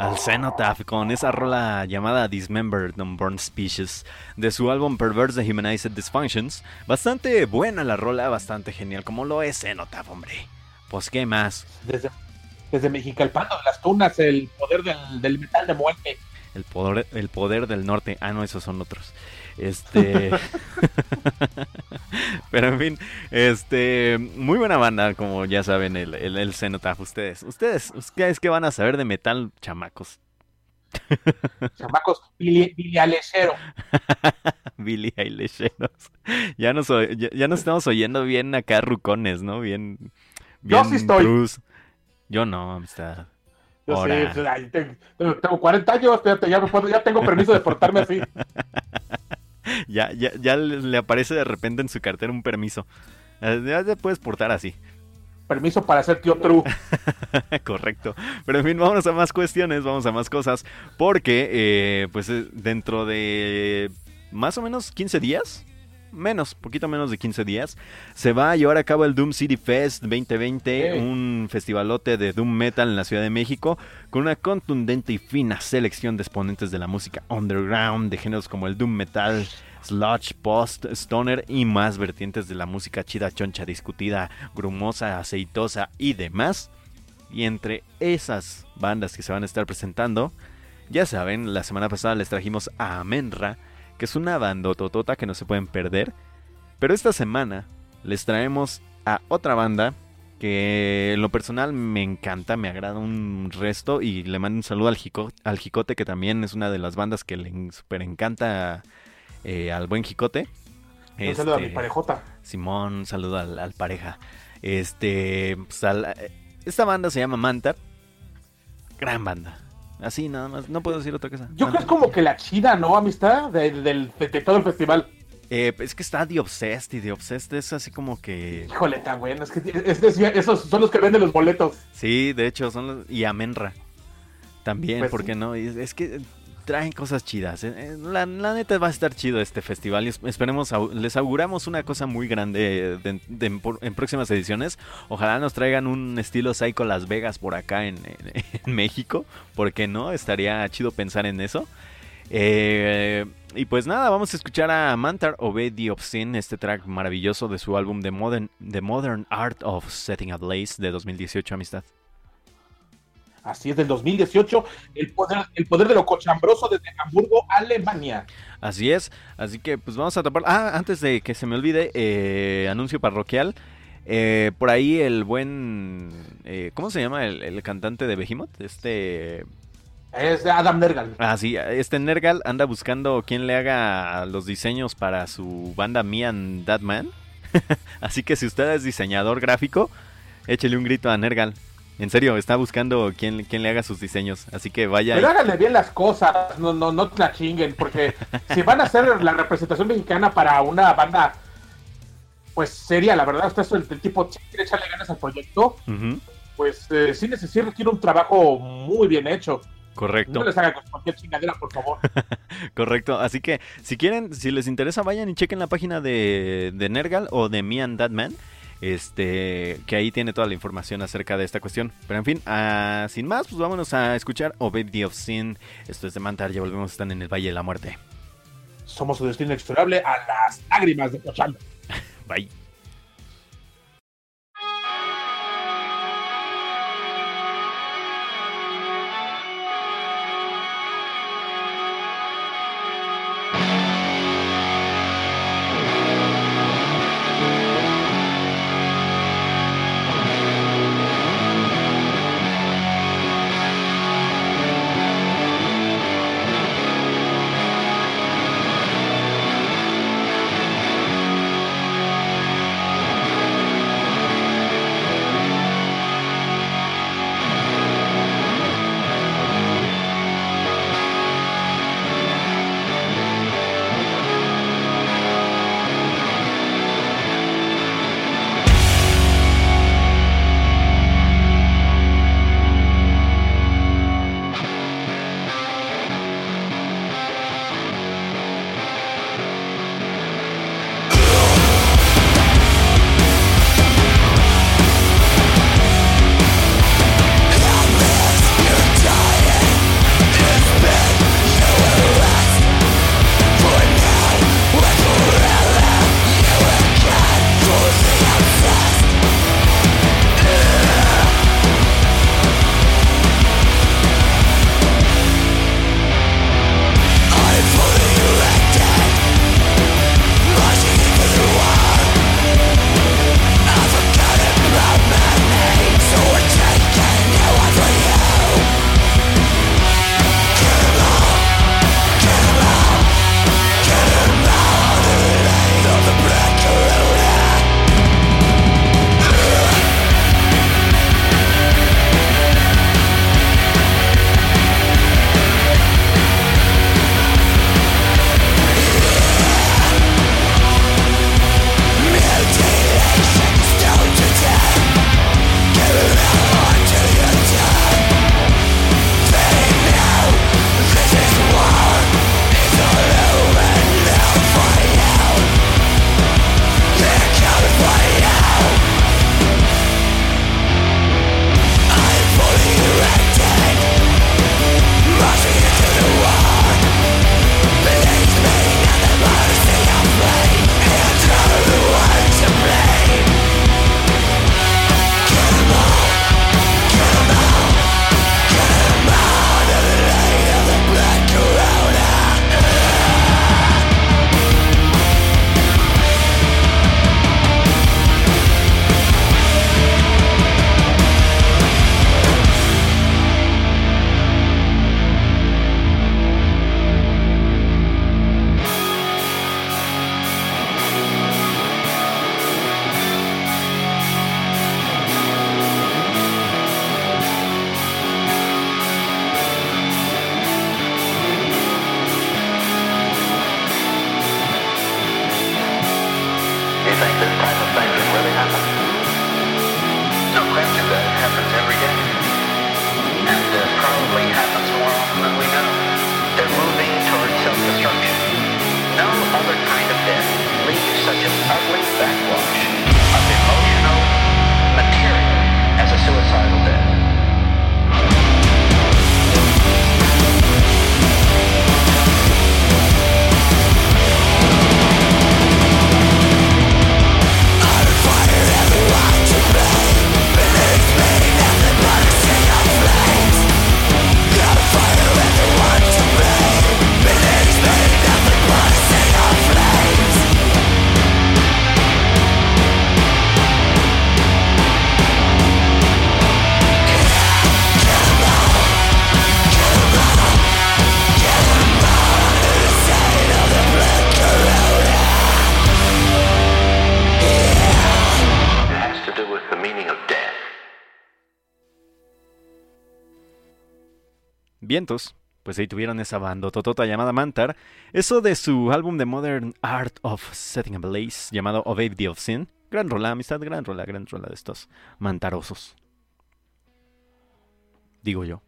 Al Cenotaph con esa rola llamada Dismembered Unborn Species de su álbum Perverse the Humanized Dysfunctions. Bastante buena la rola, bastante genial, como lo es Cenotaph, hombre. Pues qué más.
Desde, desde Mexicalpando de las tunas, el poder del, del metal de muerte.
El poder, el poder del norte. Ah, no, esos son otros. Este. Pero en fin, este. Muy buena banda, como ya saben, el, el, el Cenotaph. Ustedes, ustedes, ustedes que van a saber de metal, chamacos.
Chamacos, Billy, Billy Alessero.
Billy Eilesheros. Ya nos, ya, ya nos estamos oyendo bien acá, rucones, ¿no? Bien.
Yo sí estoy.
Yo no, amistad.
Yo te- tengo, tengo 40 años, fíjate, ya, me puedo- ya tengo permiso de portarme así.
Ya, ya, ya le aparece de repente en su cartera un permiso. Ya te puedes portar así.
Permiso para ser tío True.
Correcto. Pero en fin, vamos a más cuestiones, vamos a más cosas. Porque, eh, pues eh, dentro de más o menos 15 días, menos, poquito menos de 15 días, se va a llevar a cabo el Doom City Fest 2020,
Ey.
un festivalote de Doom Metal en la Ciudad de México, con una contundente y fina selección de exponentes de la música underground, de géneros como el Doom Metal, sludge, post, stoner y más vertientes de la música chida, choncha, discutida, grumosa, aceitosa y demás. Y entre esas bandas que se van a estar presentando, ya saben, la semana pasada les trajimos a Amenra, que es una bandototota que no se pueden perder. Pero esta semana les traemos a otra banda que en lo personal me encanta, me agrada un resto y le mando un saludo al, Jico- al Jicote, que también es una de las bandas que le super encanta eh, al buen Jicote.
Un saludo a mi
Este,
parejota.
Simón, un saludo al, al pareja. Este, pues, al- esta banda se llama Mantar. Gran banda. Así nada más, no puedo decir otra cosa.
Yo creo que es como que la chida, ¿no, amistad? De, del- de- de todo el festival.
Eh, es que está The Obsessed y The Obsessed es así como que...
Híjole, tan bueno. Es que es- es- esos son los que venden los boletos.
Sí, de hecho, son los... Y Amenra. También,
Pues
¿por
sí.
qué no? Es que traen cosas chidas. eh, eh, La, neta va a estar chido este festival esperemos, les auguramos una cosa muy grande de- de- en, próximas ediciones. Ojalá nos traigan un estilo Psycho Las Vegas por acá en, en- en México. ¿Por qué no? Estaría chido pensar en eso. Eh, y pues nada, vamos a escuchar a Mantar Obey the Obscene, este track maravilloso de su álbum The Modern, The Modern Art of Setting a Blaze de 2018, amistad.
Así es, del 2018. El poder, el poder de lo cochambroso desde Hamburgo, Alemania.
Así es, así que pues vamos a tapar. Ah, antes de que se me olvide, eh, anuncio parroquial. Eh, por ahí el buen. eh, ¿Cómo se llama el, el cantante de Behemoth? Este.
Es de Adam Nergal.
Ah, sí, este Nergal anda buscando quien le haga los diseños para su banda Me and That Man. así que si usted es diseñador gráfico, échele un grito a Nergal. En serio, está buscando quien, quien le haga sus diseños. Así que vaya.
Pero
y-
háganle bien las cosas, no, no, no la chinguen, porque si van a hacer la representación mexicana para una banda, pues seria, la verdad, usted es el, el tipo que quiere echarle ganas al proyecto, pues eh, sí necesita un trabajo muy bien hecho.
correcto.
No les hagan con cualquier chingadera, por favor.
Correcto, así que si quieren, si les interesa, vayan y chequen la página de, de Nergal o de Me and That Man, este, que ahí tiene toda la información acerca de esta cuestión. Pero en fin, ah, sin más, pues vámonos a escuchar Obey the Obscene. Esto es de Mantar, ya volvemos, están en el Valle de la Muerte.
Somos su destino inexorable a las lágrimas de Cochando.
Bye. pues ahí tuvieron esa banda totota llamada Mantar. Eso de su álbum de Modern Art of Setting a Blaze llamado Obave of Sin. Gran rola, amistad, gran rola, gran rola de estos mantarosos. Digo yo.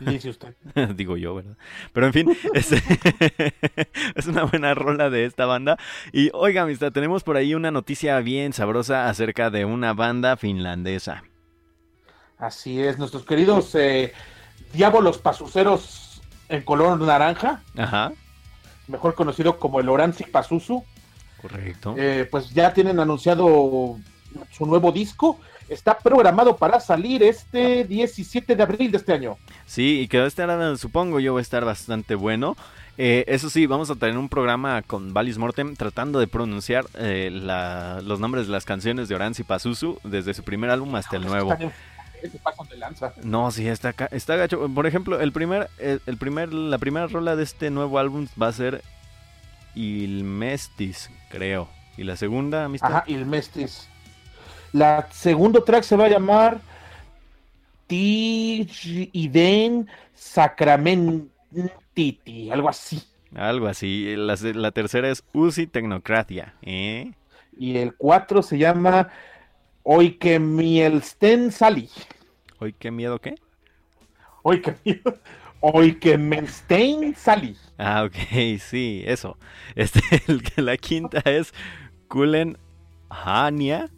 Dice usted.
Digo yo, ¿verdad? Pero en fin, es, una buena rola de esta banda. Y oiga, amistad, tenemos por ahí una noticia bien sabrosa acerca de una banda finlandesa.
Así es, nuestros queridos eh, diablos pasuceros en color naranja,
Ajá,
mejor conocido como el Oranzi Pazuzu,
correcto.
eh, pues ya tienen anunciado su nuevo disco. Está programado para salir este 17 de abril de este año.
Sí, y que va a estar, supongo yo, va a estar bastante bueno. Eh, eso sí, vamos a tener un programa con Valis Mortem tratando de pronunciar eh, la- los nombres de las canciones de Oranzi Pazuzu desde su primer álbum hasta el nuevo.
Están en- se pasan de lanza.
No, sí, está, está gacho. Por ejemplo, el primer, el, el primer, la primera rola de este nuevo álbum va a ser Ilmestis, creo. Y la segunda, amistad.
Ajá, y el Mestis. La segundo track se va a llamar Iden Sacramentiti, algo así.
Algo así. La, tercera es Uzi Tecnocratia. ¿eh?
Y el 4 se llama Oikemielsten Sali.
Hoy qué miedo, ¿qué?
Oikemiel- Oikemenstein Sali.
Ah, ok, sí, eso. Este, el que la quinta es Kulen Hania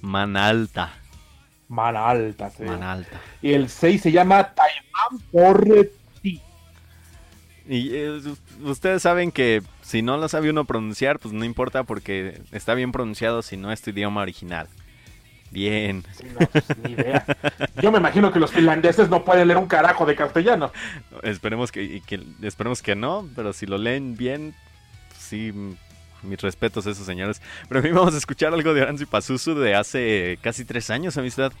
Manalta.
Mana alta. sí.
Manalta.
Y el 6 se llama Taiwan por ti.
Y eh, ustedes saben que si no lo sabe uno pronunciar, pues no importa porque está bien pronunciado si no es tu idioma original. Bien.
Sí, no, pues, ni idea. Yo me imagino que los finlandeses no pueden leer un carajo de castellano.
Esperemos que, que- esperemos que no, pero si lo leen bien, sí, mis respetos a esos señores. Pero a mí vamos a escuchar algo de Oranzi Pazuzu de hace casi tres años, amistad.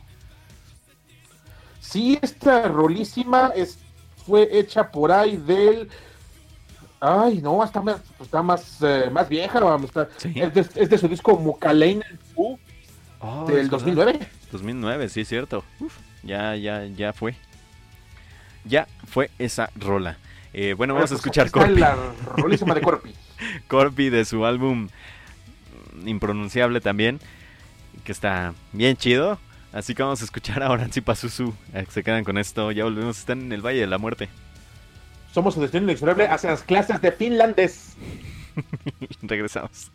Sí, esta rolísima es, fue hecha por ahí del. Ay, no, está más, está más, eh, más vieja.
Sí.
es, de, es de su disco Mukalein Fu
Oh,
del
es verdad.
2009.
2009, sí, es cierto. Uf, ya, ya, ya fue. Ya fue esa rola. Eh, bueno, vamos a
Pues,
escuchar Corpi.
La rolísima de Corpi.
Corpi de su álbum impronunciable también, que está bien chido. Así que vamos a escuchar a Oranzi Pazuzu. Eh, Se quedan con esto, ya volvemos, están en el Valle de la Muerte.
Somos su destino inexorable hacia las clases de finlandés.
Regresamos.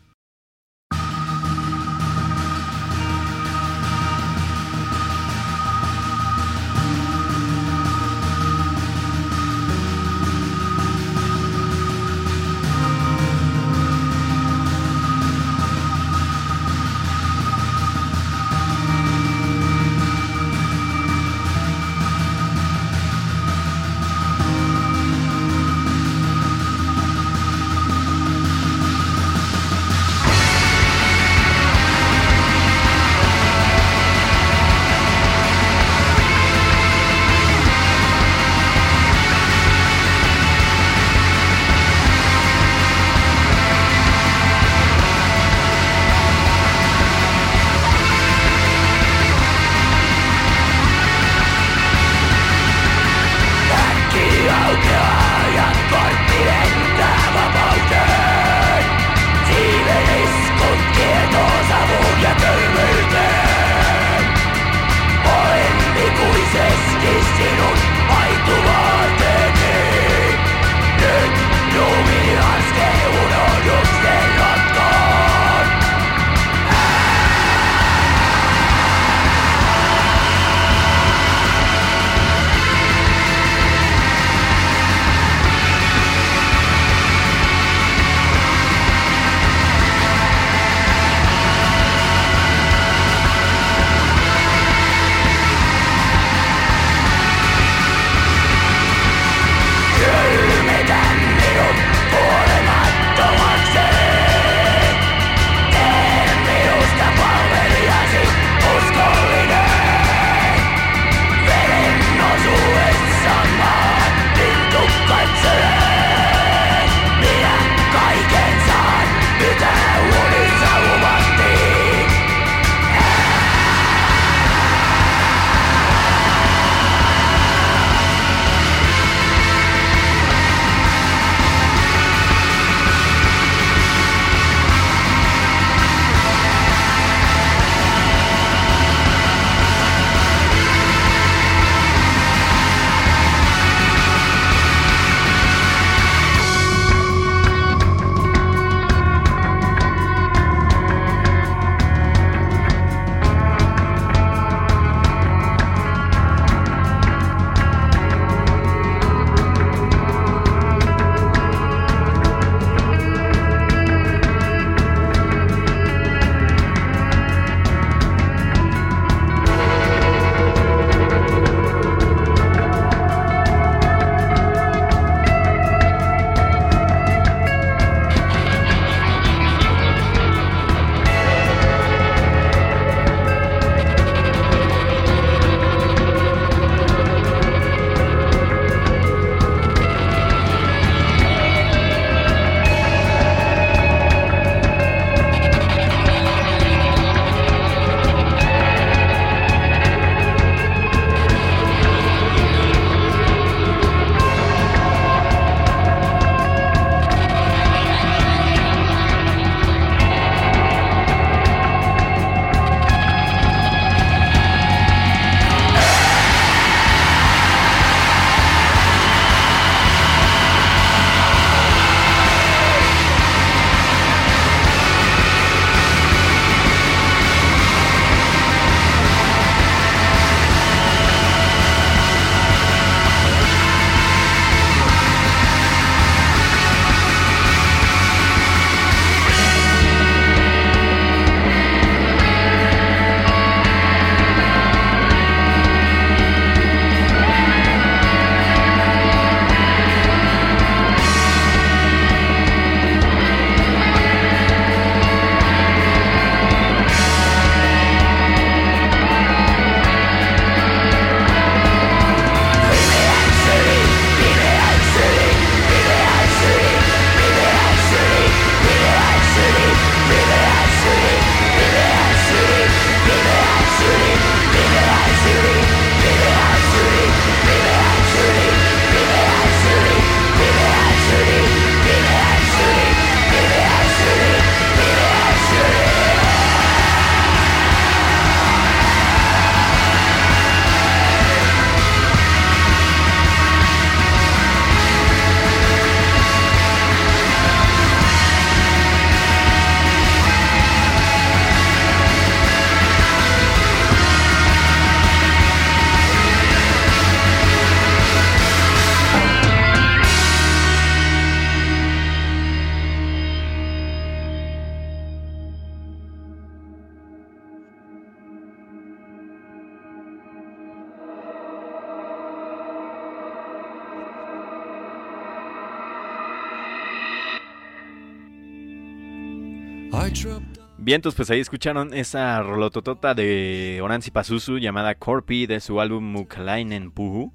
Bien, entonces pues ahí escucharon esa rolototota de Oranzi Pazuzu llamada Corpi de su álbum Mukalainen Puhu.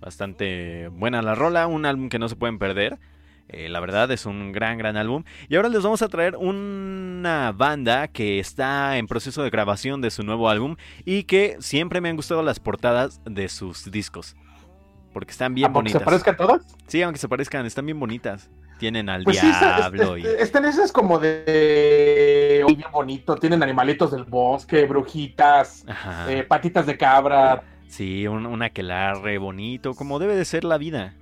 Bastante buena la rola, un álbum que no se pueden perder. Eh, la verdad es un gran, gran álbum. Y ahora les vamos a traer una banda que está en proceso de grabación de su nuevo álbum y que siempre me han gustado las portadas de sus discos. Porque están bien
¿Aunque
bonitas.
se parezcan todas?
Sí, aunque se parezcan, están bien bonitas. Tienen al
Pues sí,
diablo
este,
y...
este, este es como de bien bonito. Tienen animalitos del bosque, brujitas, eh, patitas de cabra.
Sí, un, un aquelarre bonito, como debe de ser la vida.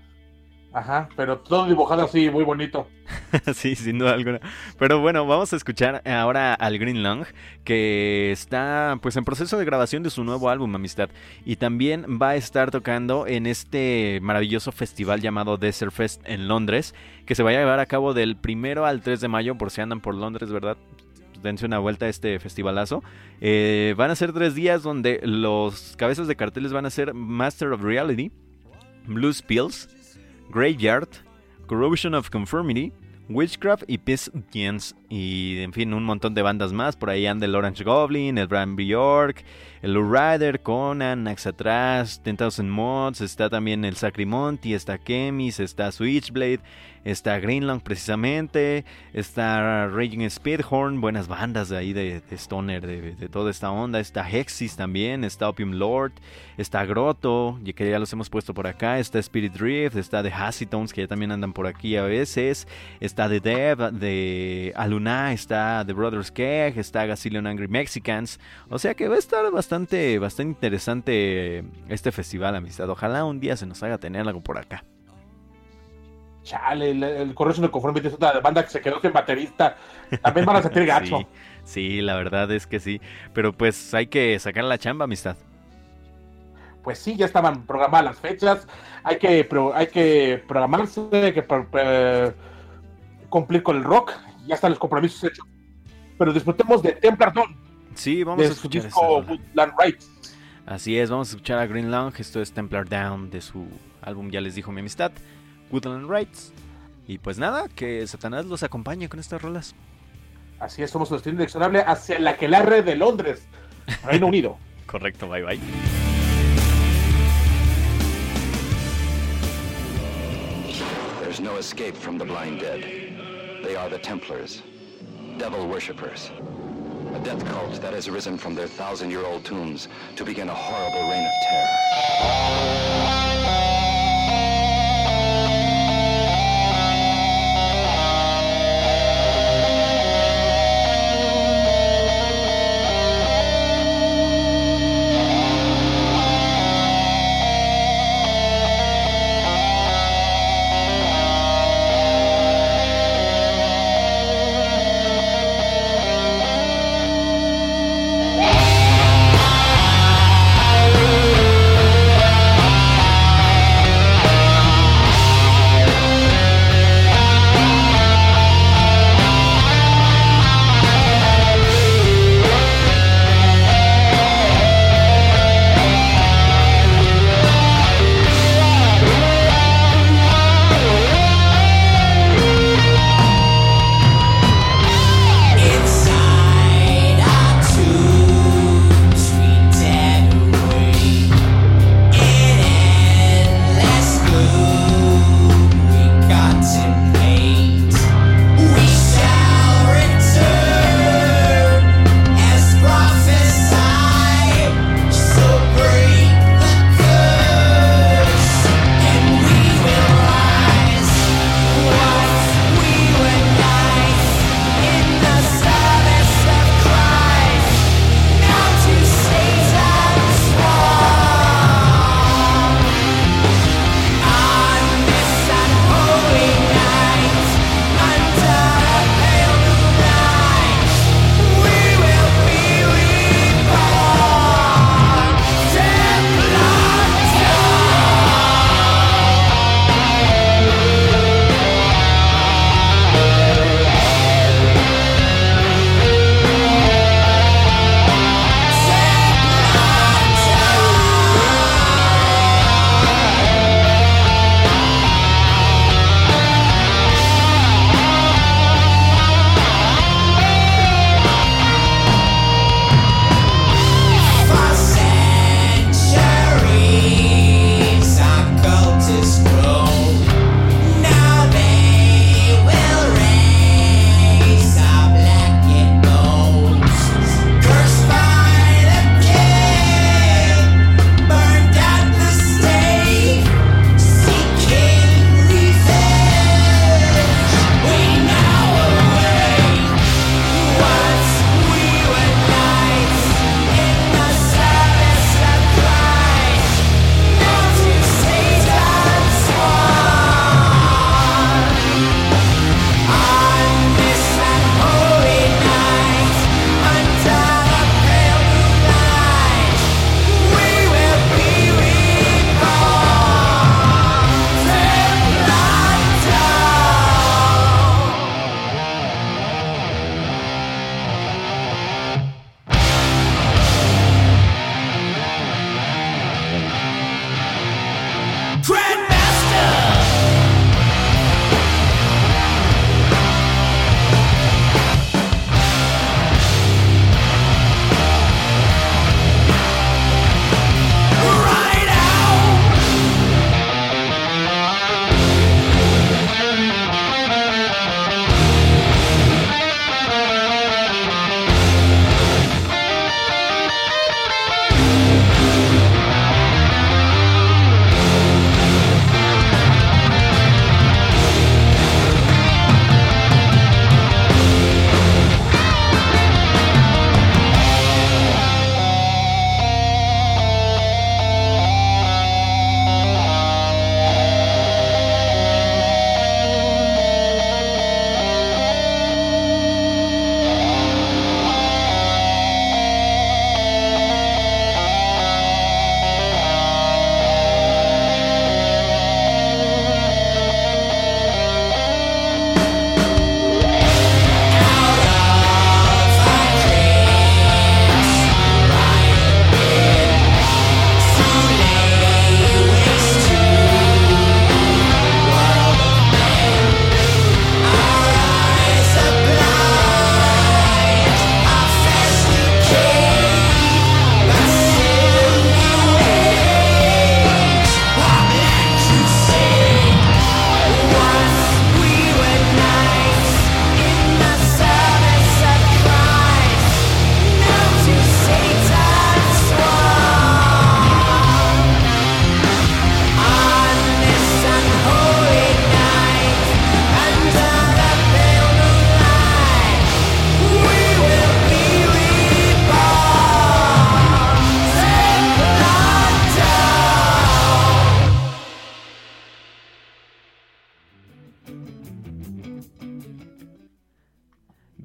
Ajá, pero todo dibujado así, muy bonito.
sí, sin duda alguna. Pero bueno, vamos a escuchar ahora al Green Lung, que está pues en proceso de grabación de su nuevo álbum, Amistad. Y también va a estar tocando en este maravilloso festival llamado Desert Fest en Londres, que se va a llevar a cabo del primero al 3 de mayo, por si andan por Londres, ¿verdad? Dense una vuelta a este festivalazo. Eh, van a ser tres días donde los cabezas de carteles van a ser Master of Reality, Blues Pills, Graveyard, Corrosion of Conformity, Witchcraft y Peace Gens. Y en fin, un montón de bandas más. Por ahí anda el Orange Goblin, el Bram Bjork, el Rider, Conan, Naxatras, 10,000 Mods. Está también el Sacrimonti, está Chemis, está Switchblade, está Greenland precisamente. Está Raging Speedhorn, buenas bandas de ahí de, Stoner, de, de toda esta onda. Está Hexis también, está Opium Lord, está Grotto, que ya los hemos puesto por acá. Está Spirit Drift, está The Tones que ya también andan por aquí a veces. Está The Dev, de Aluna, está The Brothers Keg, está Gazillion Angry Mexicans. O sea que va a estar bastante, bastante interesante este festival, amistad. Ojalá un día se nos haga tener algo por acá.
Chale, el, el Corrosion de Conformity es otra banda que se quedó sin baterista. También van a sentir gacho.
Sí, sí, la verdad es que sí. Pero pues hay que sacar la chamba, amistad.
Pues sí, ya estaban programadas las fechas. Hay que, pro- hay que programarse, hay que pro- eh, cumplir con el rock. Ya están los compromisos hechos. Pero disfrutemos de Templar Dawn,
Sí, vamos a
de
escuchar esa
disco
rola.
Woodland Rights.
Así es, vamos a escuchar a Green Lung. Esto es Templar Down de su álbum, ya les dijo mi amistad, Woodland Rights. Y pues nada, que Satanás los acompañe con estas rolas.
Así es, somos su destino inexorable hacia la Aquelarre de Londres, Reino Unido.
Correcto, bye bye.
There's no escape from the blind dead. They are the Templars, devil worshippers. A death cult that has arisen from their thousand year old tombs to begin a horrible reign of terror.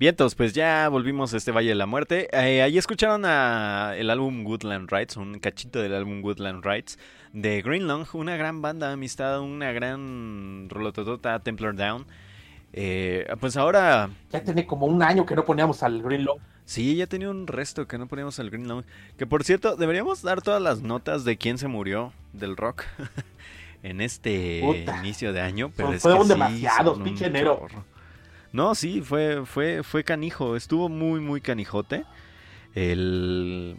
Vientos, pues ya volvimos a este Valle de la Muerte. Eh, ahí escucharon a el álbum Woodland Rights, un cachito del álbum Woodland Rights de Greenlong, una gran banda amistad, una gran rolototota Templar Down. Eh, pues ahora
Ya tiene como un año que no poníamos al Green Long.
Sí, ya tenía un resto que no poníamos al Green Long. Que por cierto, deberíamos dar todas las notas de quién se murió del rock en este
Puta.
inicio de año. Pero
Son-
es
fueron
que sí,
demasiados,
un
pinche enero.
No, sí, fue, fue, fue canijo. Estuvo muy, muy canijote. El.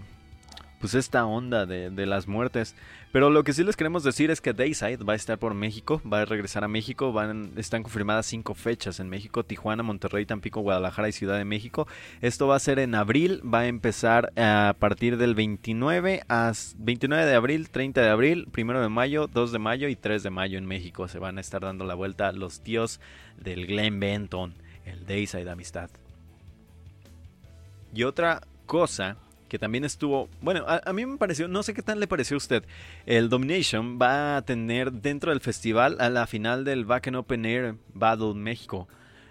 Pues esta onda de, de las muertes. Pero lo que sí les queremos decir es que Dayside va a estar por México, va a regresar a México, están confirmadas cinco fechas en México, Tijuana, Monterrey, Tampico, Guadalajara y Ciudad de México. Esto va a ser en abril, va a empezar a partir del 29 a 29 de abril, 30 de abril, 1 de mayo, 2 de mayo y 3 de mayo en México. Se van a estar dando la vuelta los tíos del Glen Benton, el Dayside Amistad. Y otra cosa que también estuvo, bueno, a, a mí me pareció, no sé qué tal le pareció a usted, el Domination va a tener dentro del festival a la final del Back and Open Air Battle México,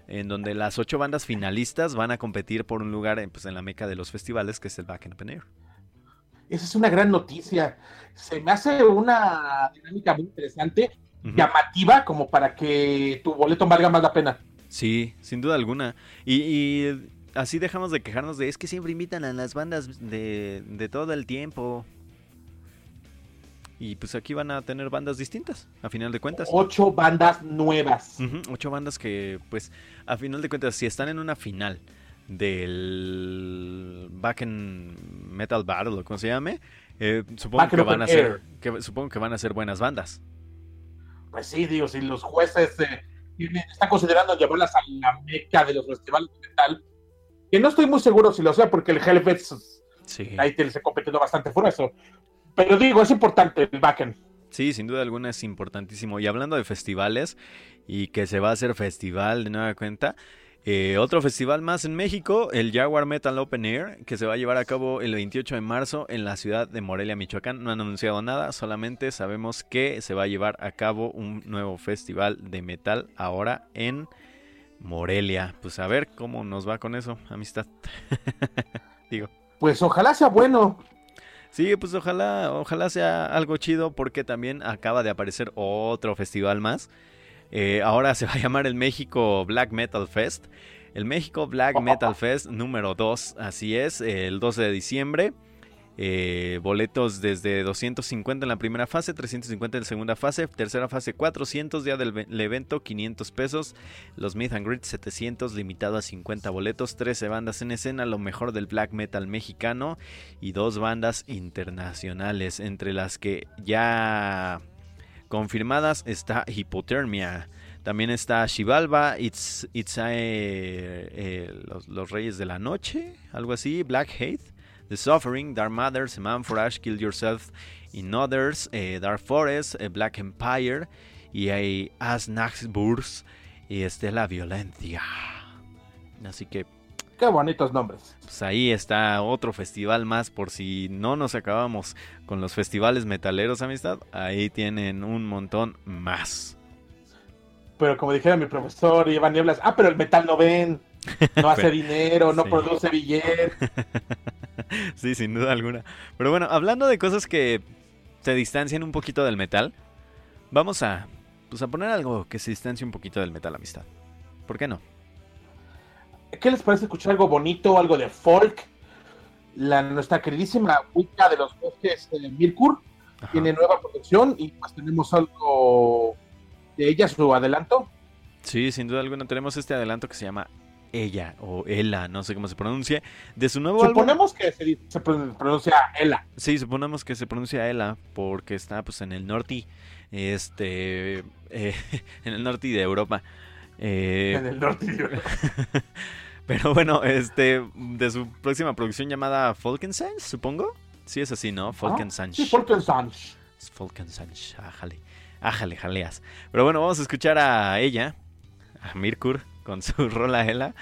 en donde las ocho bandas finalistas van a competir por un lugar en, pues, en la meca de los festivales, que es el Back and Open Air.
Esa es una gran noticia. Se me hace una dinámica muy interesante, llamativa, como para que tu boleto valga más la pena.
Sí, sin duda alguna. Y, y así dejamos de quejarnos de es que siempre invitan a las bandas de, de todo el tiempo. Y pues aquí van a tener bandas distintas, a final de cuentas.
Ocho bandas nuevas.
Ocho bandas que, pues, a final de cuentas, si están en una final del Back in Metal Battle o como se llame, eh, supongo
Back
que van a ser, que, supongo que van a ser buenas bandas.
Pues sí, digo, si los jueces eh, están considerando llevarlas a la meca de los festivales de metal, que no estoy muy seguro si lo sea, porque el Hellfest
Sí.
ahí te- se competiendo bastante grueso. Pero digo, es importante el backend.
Sí, sin duda alguna es importantísimo. Y hablando de festivales y que se va a hacer festival de nueva cuenta, eh, otro festival más en México, el Jaguar Metal Open Air, que se va a llevar a cabo el 28 de marzo en la ciudad de Morelia, Michoacán. No han anunciado nada, solamente sabemos que se va a llevar a cabo un nuevo festival de metal ahora en Morelia. Pues a ver cómo nos va con eso, amistad. Digo.
Pues ojalá sea bueno.
Sí, pues ojalá, ojalá sea algo chido porque también acaba de aparecer otro festival más. Eh, ahora se va a llamar el México Black Metal Fest. El México Black Metal Fest número 2, así es, el 12 de diciembre. Eh, boletos desde 250 en la primera fase, 350 en la segunda fase, tercera fase 400, día del ve- el evento 500 pesos, los Meet and Greet 700, limitado a 50 boletos, 13 bandas en escena, lo mejor del black metal mexicano y dos bandas internacionales, entre las que ya confirmadas está Hipotermia. También está Shivalba, It's, It's eh, eh, los, los Reyes de la Noche, algo así, Black Hate, The Suffering, Dark Mothers, Man for Ash, Kill Yourself, In Others, eh, Dark Forest, eh, Black Empire y hay Asnaxburs y este la violencia. Así que
Qué bonitos nombres.
pues ahí está otro festival más por si no nos acabamos con los festivales metaleros, amistad. Ahí tienen un montón más.
Pero como dijera mi profesor Iván Nieblas, ah, pero el metal no ven, no hace dinero, no
sí.
produce billete.
sí, sin duda alguna. Pero bueno, hablando de cosas que se distancian un poquito del metal, vamos a, pues a poner algo que se distancie un poquito del metal, amistad. ¿Por qué no?
¿Qué les parece escuchar algo bonito, algo de folk? La, nuestra queridísima Wicca de los bosques de Mirkur
Ajá.
tiene nueva producción y pues tenemos algo de ella, su adelanto.
Sí, sin duda alguna tenemos este adelanto que se llama Ella o Ela, no sé cómo se pronuncie, de su nuevo álbum.
Suponemos que se, pronuncia Ela.
Sí, suponemos que se pronuncia Ela porque está pues en el norte, este, eh, en el norte de Europa. Eh,
en el norte de Europa.
pero bueno, este, de su próxima producción llamada Falkensands, supongo. Sí es así, ¿no? Falkensands.
Sí, Falkensands.
Falkensands, ájale, ájale, jaleas. Pero bueno, vamos a escuchar a ella, a Mirkur, con su rola Ela.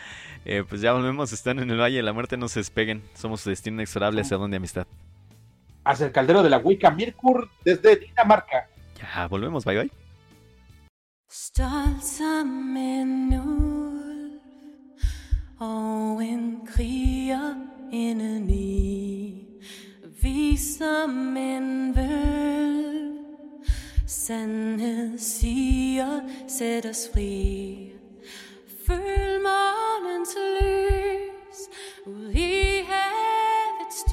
Eh, pues ya volvemos, están en el Valle de la Muerte, no se despeguen. Somos su destino inexorable hacia donde amistad.
Hacia el caldero de la Wicca Mirkur desde Dinamarca.
Ya, volvemos, bye bye.
Som en Og
kriger indeni Vi som en vølv Sandhed siger, sæt os fri Fullmånens lys, och i havets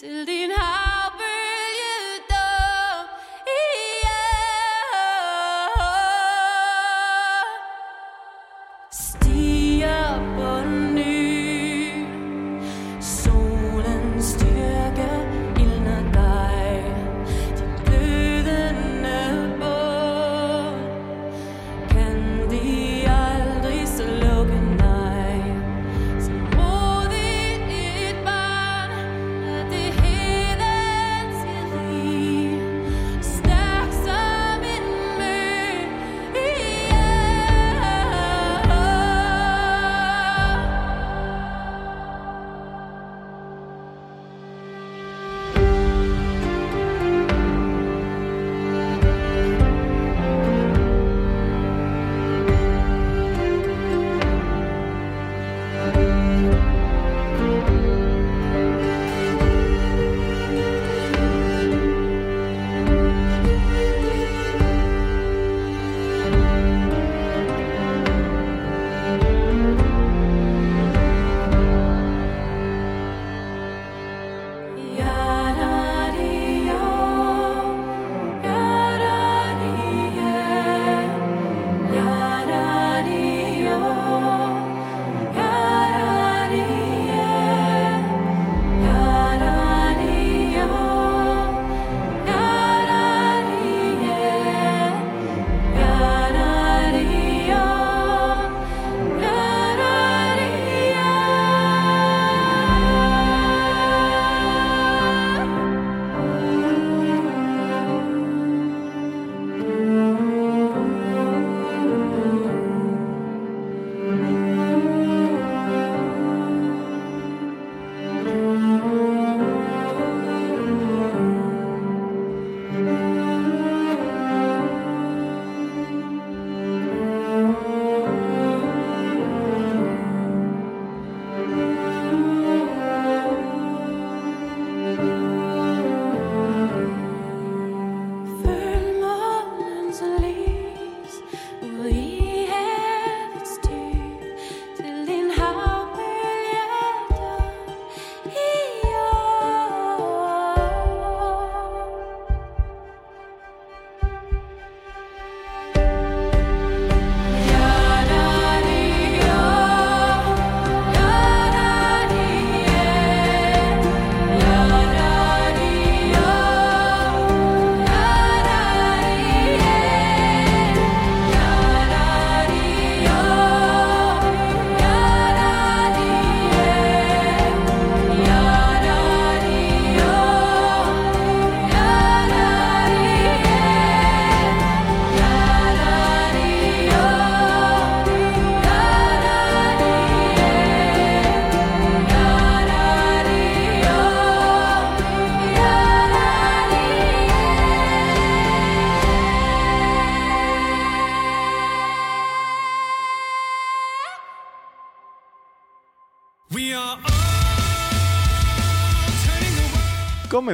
till din
hand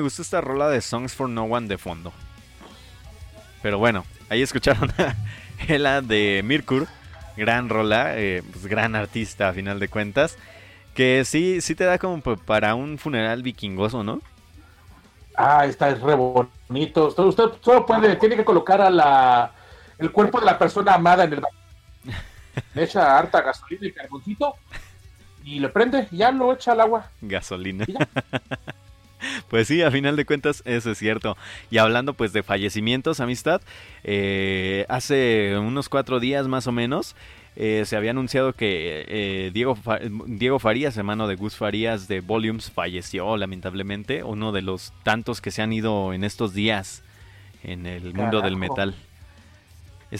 me gusta esta rola de Songs for No One de fondo? Pero bueno, ahí escucharon a Ella de Mirkur. Gran rola, eh, pues gran artista a final de cuentas. Que sí, sí te da como pa- para un funeral vikingoso, ¿no?
Ah, está es re bonito. Usted, usted solo puede, tiene que colocar a la, el cuerpo de la persona amada en el. Le echa harta gasolina y carboncito y le prende y ya lo echa al agua.
Gasolina.
Y ya.
Pues sí, a final de cuentas eso es cierto. Y hablando pues de fallecimientos, amistad, eh, hace unos cuatro días más o menos eh, se había anunciado que eh, Diego, Fa- Diego Farías, hermano de Gus Farías de Volumes, falleció lamentablemente. Uno de los tantos que se han ido en estos días en el mundo del metal.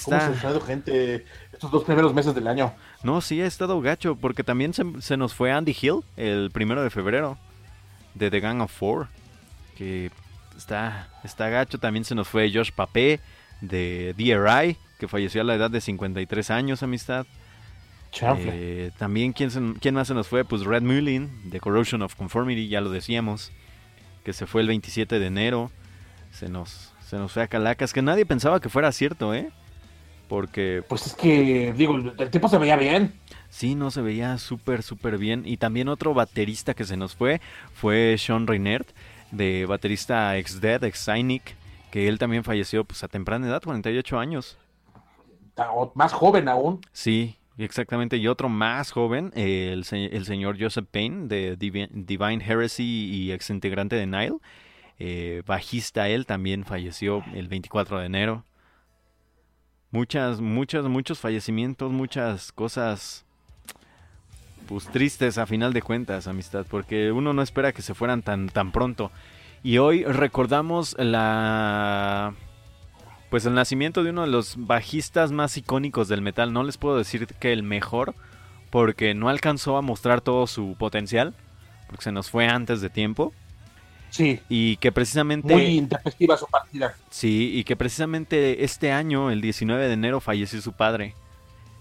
¿Cómo
Está...
se ha ido gente estos dos primeros meses del año?
No, sí, ha estado gacho, porque también se, se nos fue Andy Hill el primero de febrero, de The Gang of Four, que está, está gacho. También se nos fue Josh Papé, de DRI, que falleció a la edad de 53 años, amistad.
Eh, también, ¿quién, se- ¿quién más se nos fue? Pues Red Mullin, de Corrosion of Conformity, ya lo decíamos, que se fue el 27 de enero. Se nos, se nos fue a Calacas, que nadie pensaba que fuera cierto, ¿eh? Porque
Pues es que, digo, el tipo se veía bien.
Sí, no se veía súper, súper bien. Y también otro baterista que se nos fue fue Sean Reinert, de baterista ex-Dead, ex-Cynic, que él también falleció pues, a temprana edad, 48 años.
Más joven aún.
Sí, exactamente. Y otro más joven, el, el señor Joseph Payne de Divi- Divine Heresy y ex integrante de Nile. Eh, bajista él también falleció el 24 de enero. Muchas, muchas, muchos fallecimientos, muchas cosas pues tristes a final de cuentas, amistad, porque uno no espera que se fueran tan, tan pronto. Y hoy recordamos la pues el nacimiento de uno de los bajistas más icónicos del metal. No les puedo decir que el mejor, porque no alcanzó a mostrar todo su potencial, porque se nos fue antes de tiempo.
Sí,
Y que precisamente.
muy intempestiva su partida.
Sí, y que precisamente este año, el 19 de enero, falleció su padre,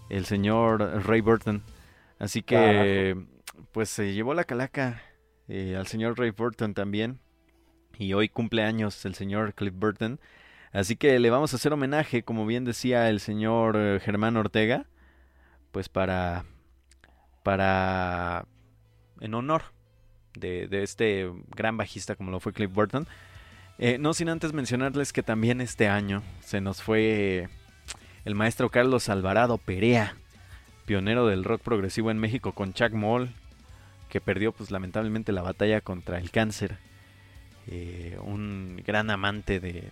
el señor Ray Burton. Así que, pues se llevó la calaca eh, al señor Ray Burton también. Y hoy cumple años el señor Cliff Burton. Así que le vamos a hacer homenaje, como bien decía el señor eh, Germán Ortega, pues para, para, en honor de, de este gran bajista como lo fue Cliff Burton. Eh, no sin antes mencionarles que también este año se nos fue el maestro Carlos Alvarado Perea, pionero del rock progresivo en México con Chuck Moll, que perdió pues lamentablemente la batalla contra el cáncer. Eh, un gran amante de,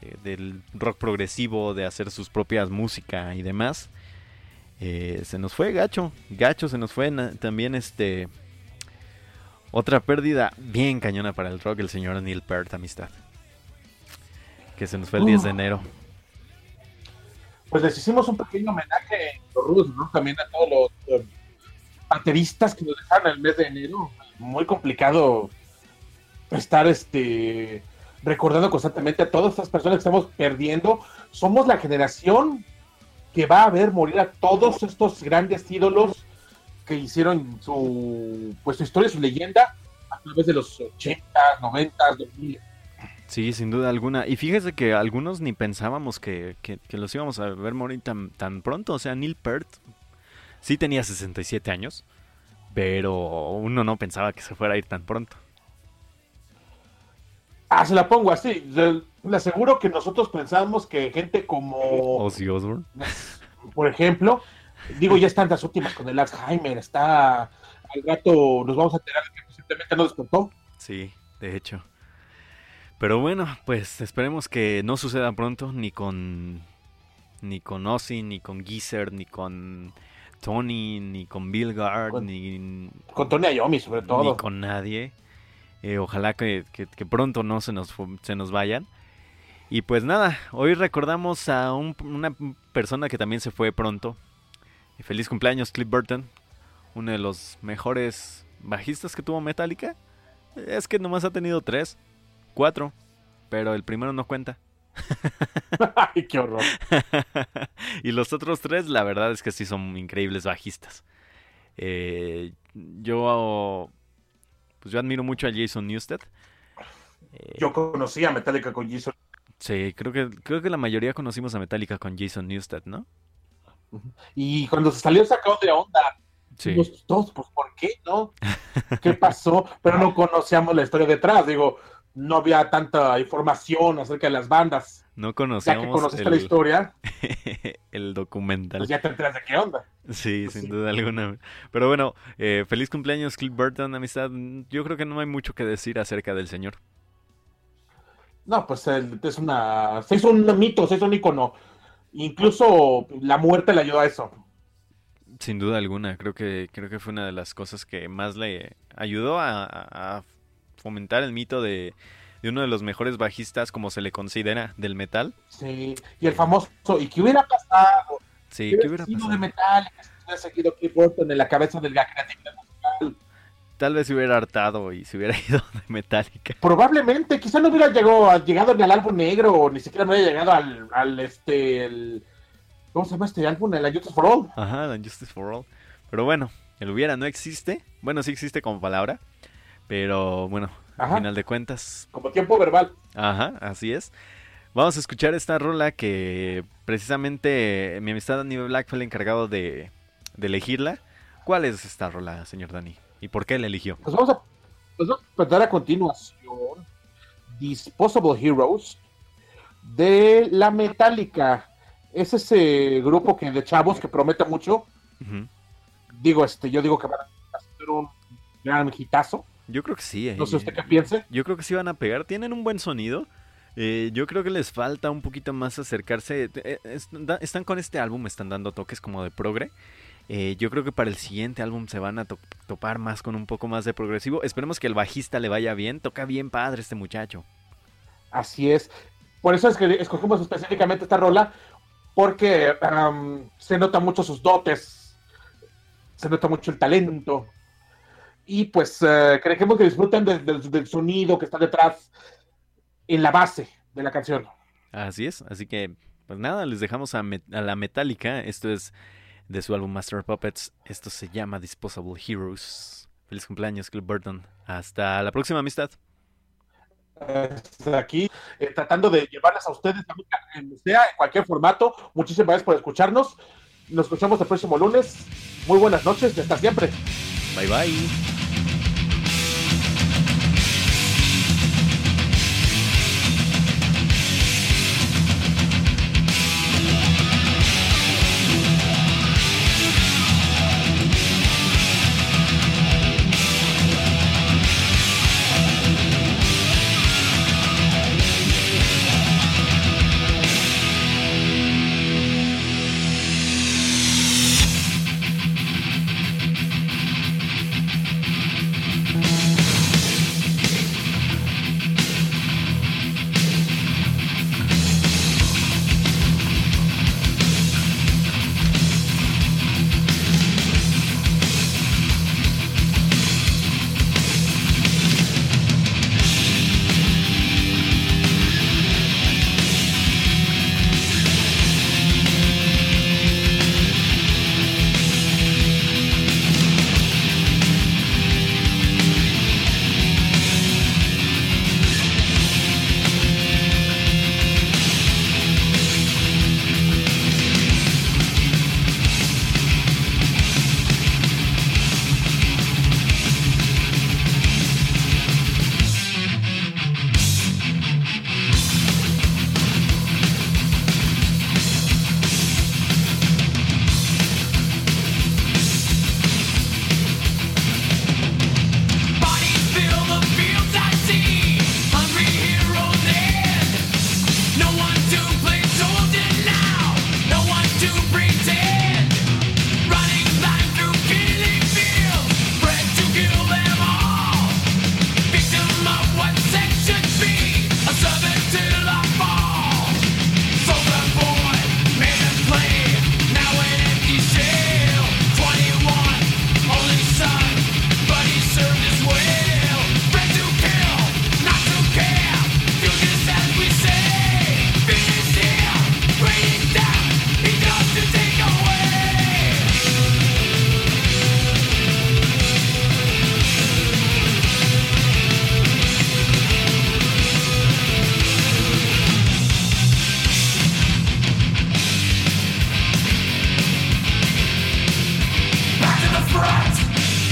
de- del rock progresivo, de hacer sus propias música y demás. Eh, se nos fue gacho, gacho se nos fue también este otra pérdida bien cañona para el rock, el señor Neil Peart, amistad. Que se nos fue el 10 de enero.
Pues les hicimos un pequeño homenaje en los rudos, ¿no? También a todos los eh, que nos dejaron el mes de enero. Muy complicado estar este recordando constantemente a todas estas personas que estamos perdiendo. Somos la generación que va a ver morir a todos estos grandes ídolos que hicieron su pues su historia, su leyenda a través de los 80, 90, 2000.
Sí, sin duda alguna. Y fíjese que algunos ni pensábamos que, que- que los íbamos a ver morir tan, tan pronto. O sea, Neil Peart sí tenía 67 años, pero uno no pensaba que se fuera a ir tan pronto.
Ah, se la pongo así. Le aseguro que nosotros pensamos que gente como
Ozzy Osbourne.
por ejemplo, digo, ya están las últimas con el Alzheimer, está al rato nos vamos a enterar que simplemente no despertó.
Sí, de hecho. Pero bueno, pues esperemos que no suceda pronto ni con ni con Ozzy, ni con Geezer, ni con Tony, ni con Bill Gard,
Con-
ni,
Con Tony Iommi, sobre
ni
todo.
con nadie. Eh, ojalá que, que- que pronto no se nos, se nos vayan. Y pues nada, hoy recordamos a un- una persona que también se fue pronto. Y feliz cumpleaños, Cliff Burton. Uno de los mejores bajistas que tuvo Metallica. Es que nomás ha tenido tres, cuatro. Pero el primero no cuenta.
Ay, qué horror.
y los otros tres, la verdad es que sí son increíbles bajistas. Eh, yo, pues yo admiro mucho a Jason Newsted. Eh,
Yo conocí a Metallica con Jason.
Sí, creo que, creo que la mayoría conocimos a Metallica con Jason Newsted, ¿no?
Y cuando se salió sacado de onda,
Sí.
dijimos todos, pues ¿por qué no? ¿Qué pasó? Pero no conocíamos la historia detrás, digo, no había tanta información acerca de las bandas.
No
Ya que
conocíamos
conociste la historia,
el documental.
pues ya te enteras de qué onda.
Sí,
Pues
sin
sí.
duda alguna. Pero bueno, eh, feliz cumpleaños, Cliff Burton, amistad. Yo creo que no hay mucho que decir acerca del señor.
No, pues él es una. Se hizo un mito, se hizo un icono. Incluso la muerte le ayudó a eso.
Sin duda alguna, creo que, creo que fue una de las cosas que más le ayudó a- a fomentar el mito de, de uno de los mejores bajistas, como se le considera, del metal.
Sí. Y el famoso. ¿Y qué hubiera pasado?
Sí, ¿qué hubiera
sido
pasado?
de metal? si hubiera seguido Cliff Burton en la cabeza de la creatividad musical?
Tal vez se hubiera hartado y se hubiera ido de Metallica.
Probablemente, quizá no hubiera llegado, llegado ni al álbum negro, o ni siquiera no hubiera llegado al, al este, el- ¿Cómo se llama este álbum? El Justice for All.
Ajá, la Justice for All. Pero bueno, el hubiera no existe. Bueno, sí existe como palabra. Pero bueno,
Ajá.
al final de cuentas,
Como tiempo verbal.
Ajá, así es. Vamos a escuchar esta rola que precisamente mi amistad Danny Black fue el encargado de, de elegirla. ¿Cuál es esta rola, señor Dani? ¿Y por qué la eligió?
Pues vamos a, pues vamos a presentar a continuación Disposable Heroes de la Metallica. Es ese grupo que de chavos que promete mucho. Digo, este, yo digo que van a hacer un gran hitazo.
Yo creo que sí. eh.
No sé usted qué piense.
Yo creo que sí van a pegar. Tienen un buen sonido. Eh, yo creo que les falta un poquito más acercarse. eh, están con este álbum, están dando toques como de progre. Eh, yo creo que para el siguiente álbum se van a to- topar más con un poco más de progresivo. Esperemos que el bajista le vaya bien. Toca bien padre este muchacho.
Así es. Por eso es que escogimos específicamente esta rola, porque se nota mucho sus dotes, se nota mucho el talento. Y pues eh, queremos que disfruten de- del- del sonido que está detrás en la base de la canción.
Así es, así que pues nada, les dejamos a, la Metallica. Esto es de su álbum Master of Puppets. Esto se llama Disposable Heroes. Feliz cumpleaños, Cliff Burton. Hasta la próxima amistad.
Aquí eh, tratando de llevarlas a ustedes en, sea en cualquier formato. Muchísimas gracias por escucharnos. Nos escuchamos el próximo lunes. Muy buenas noches y hasta siempre.
Bye bye.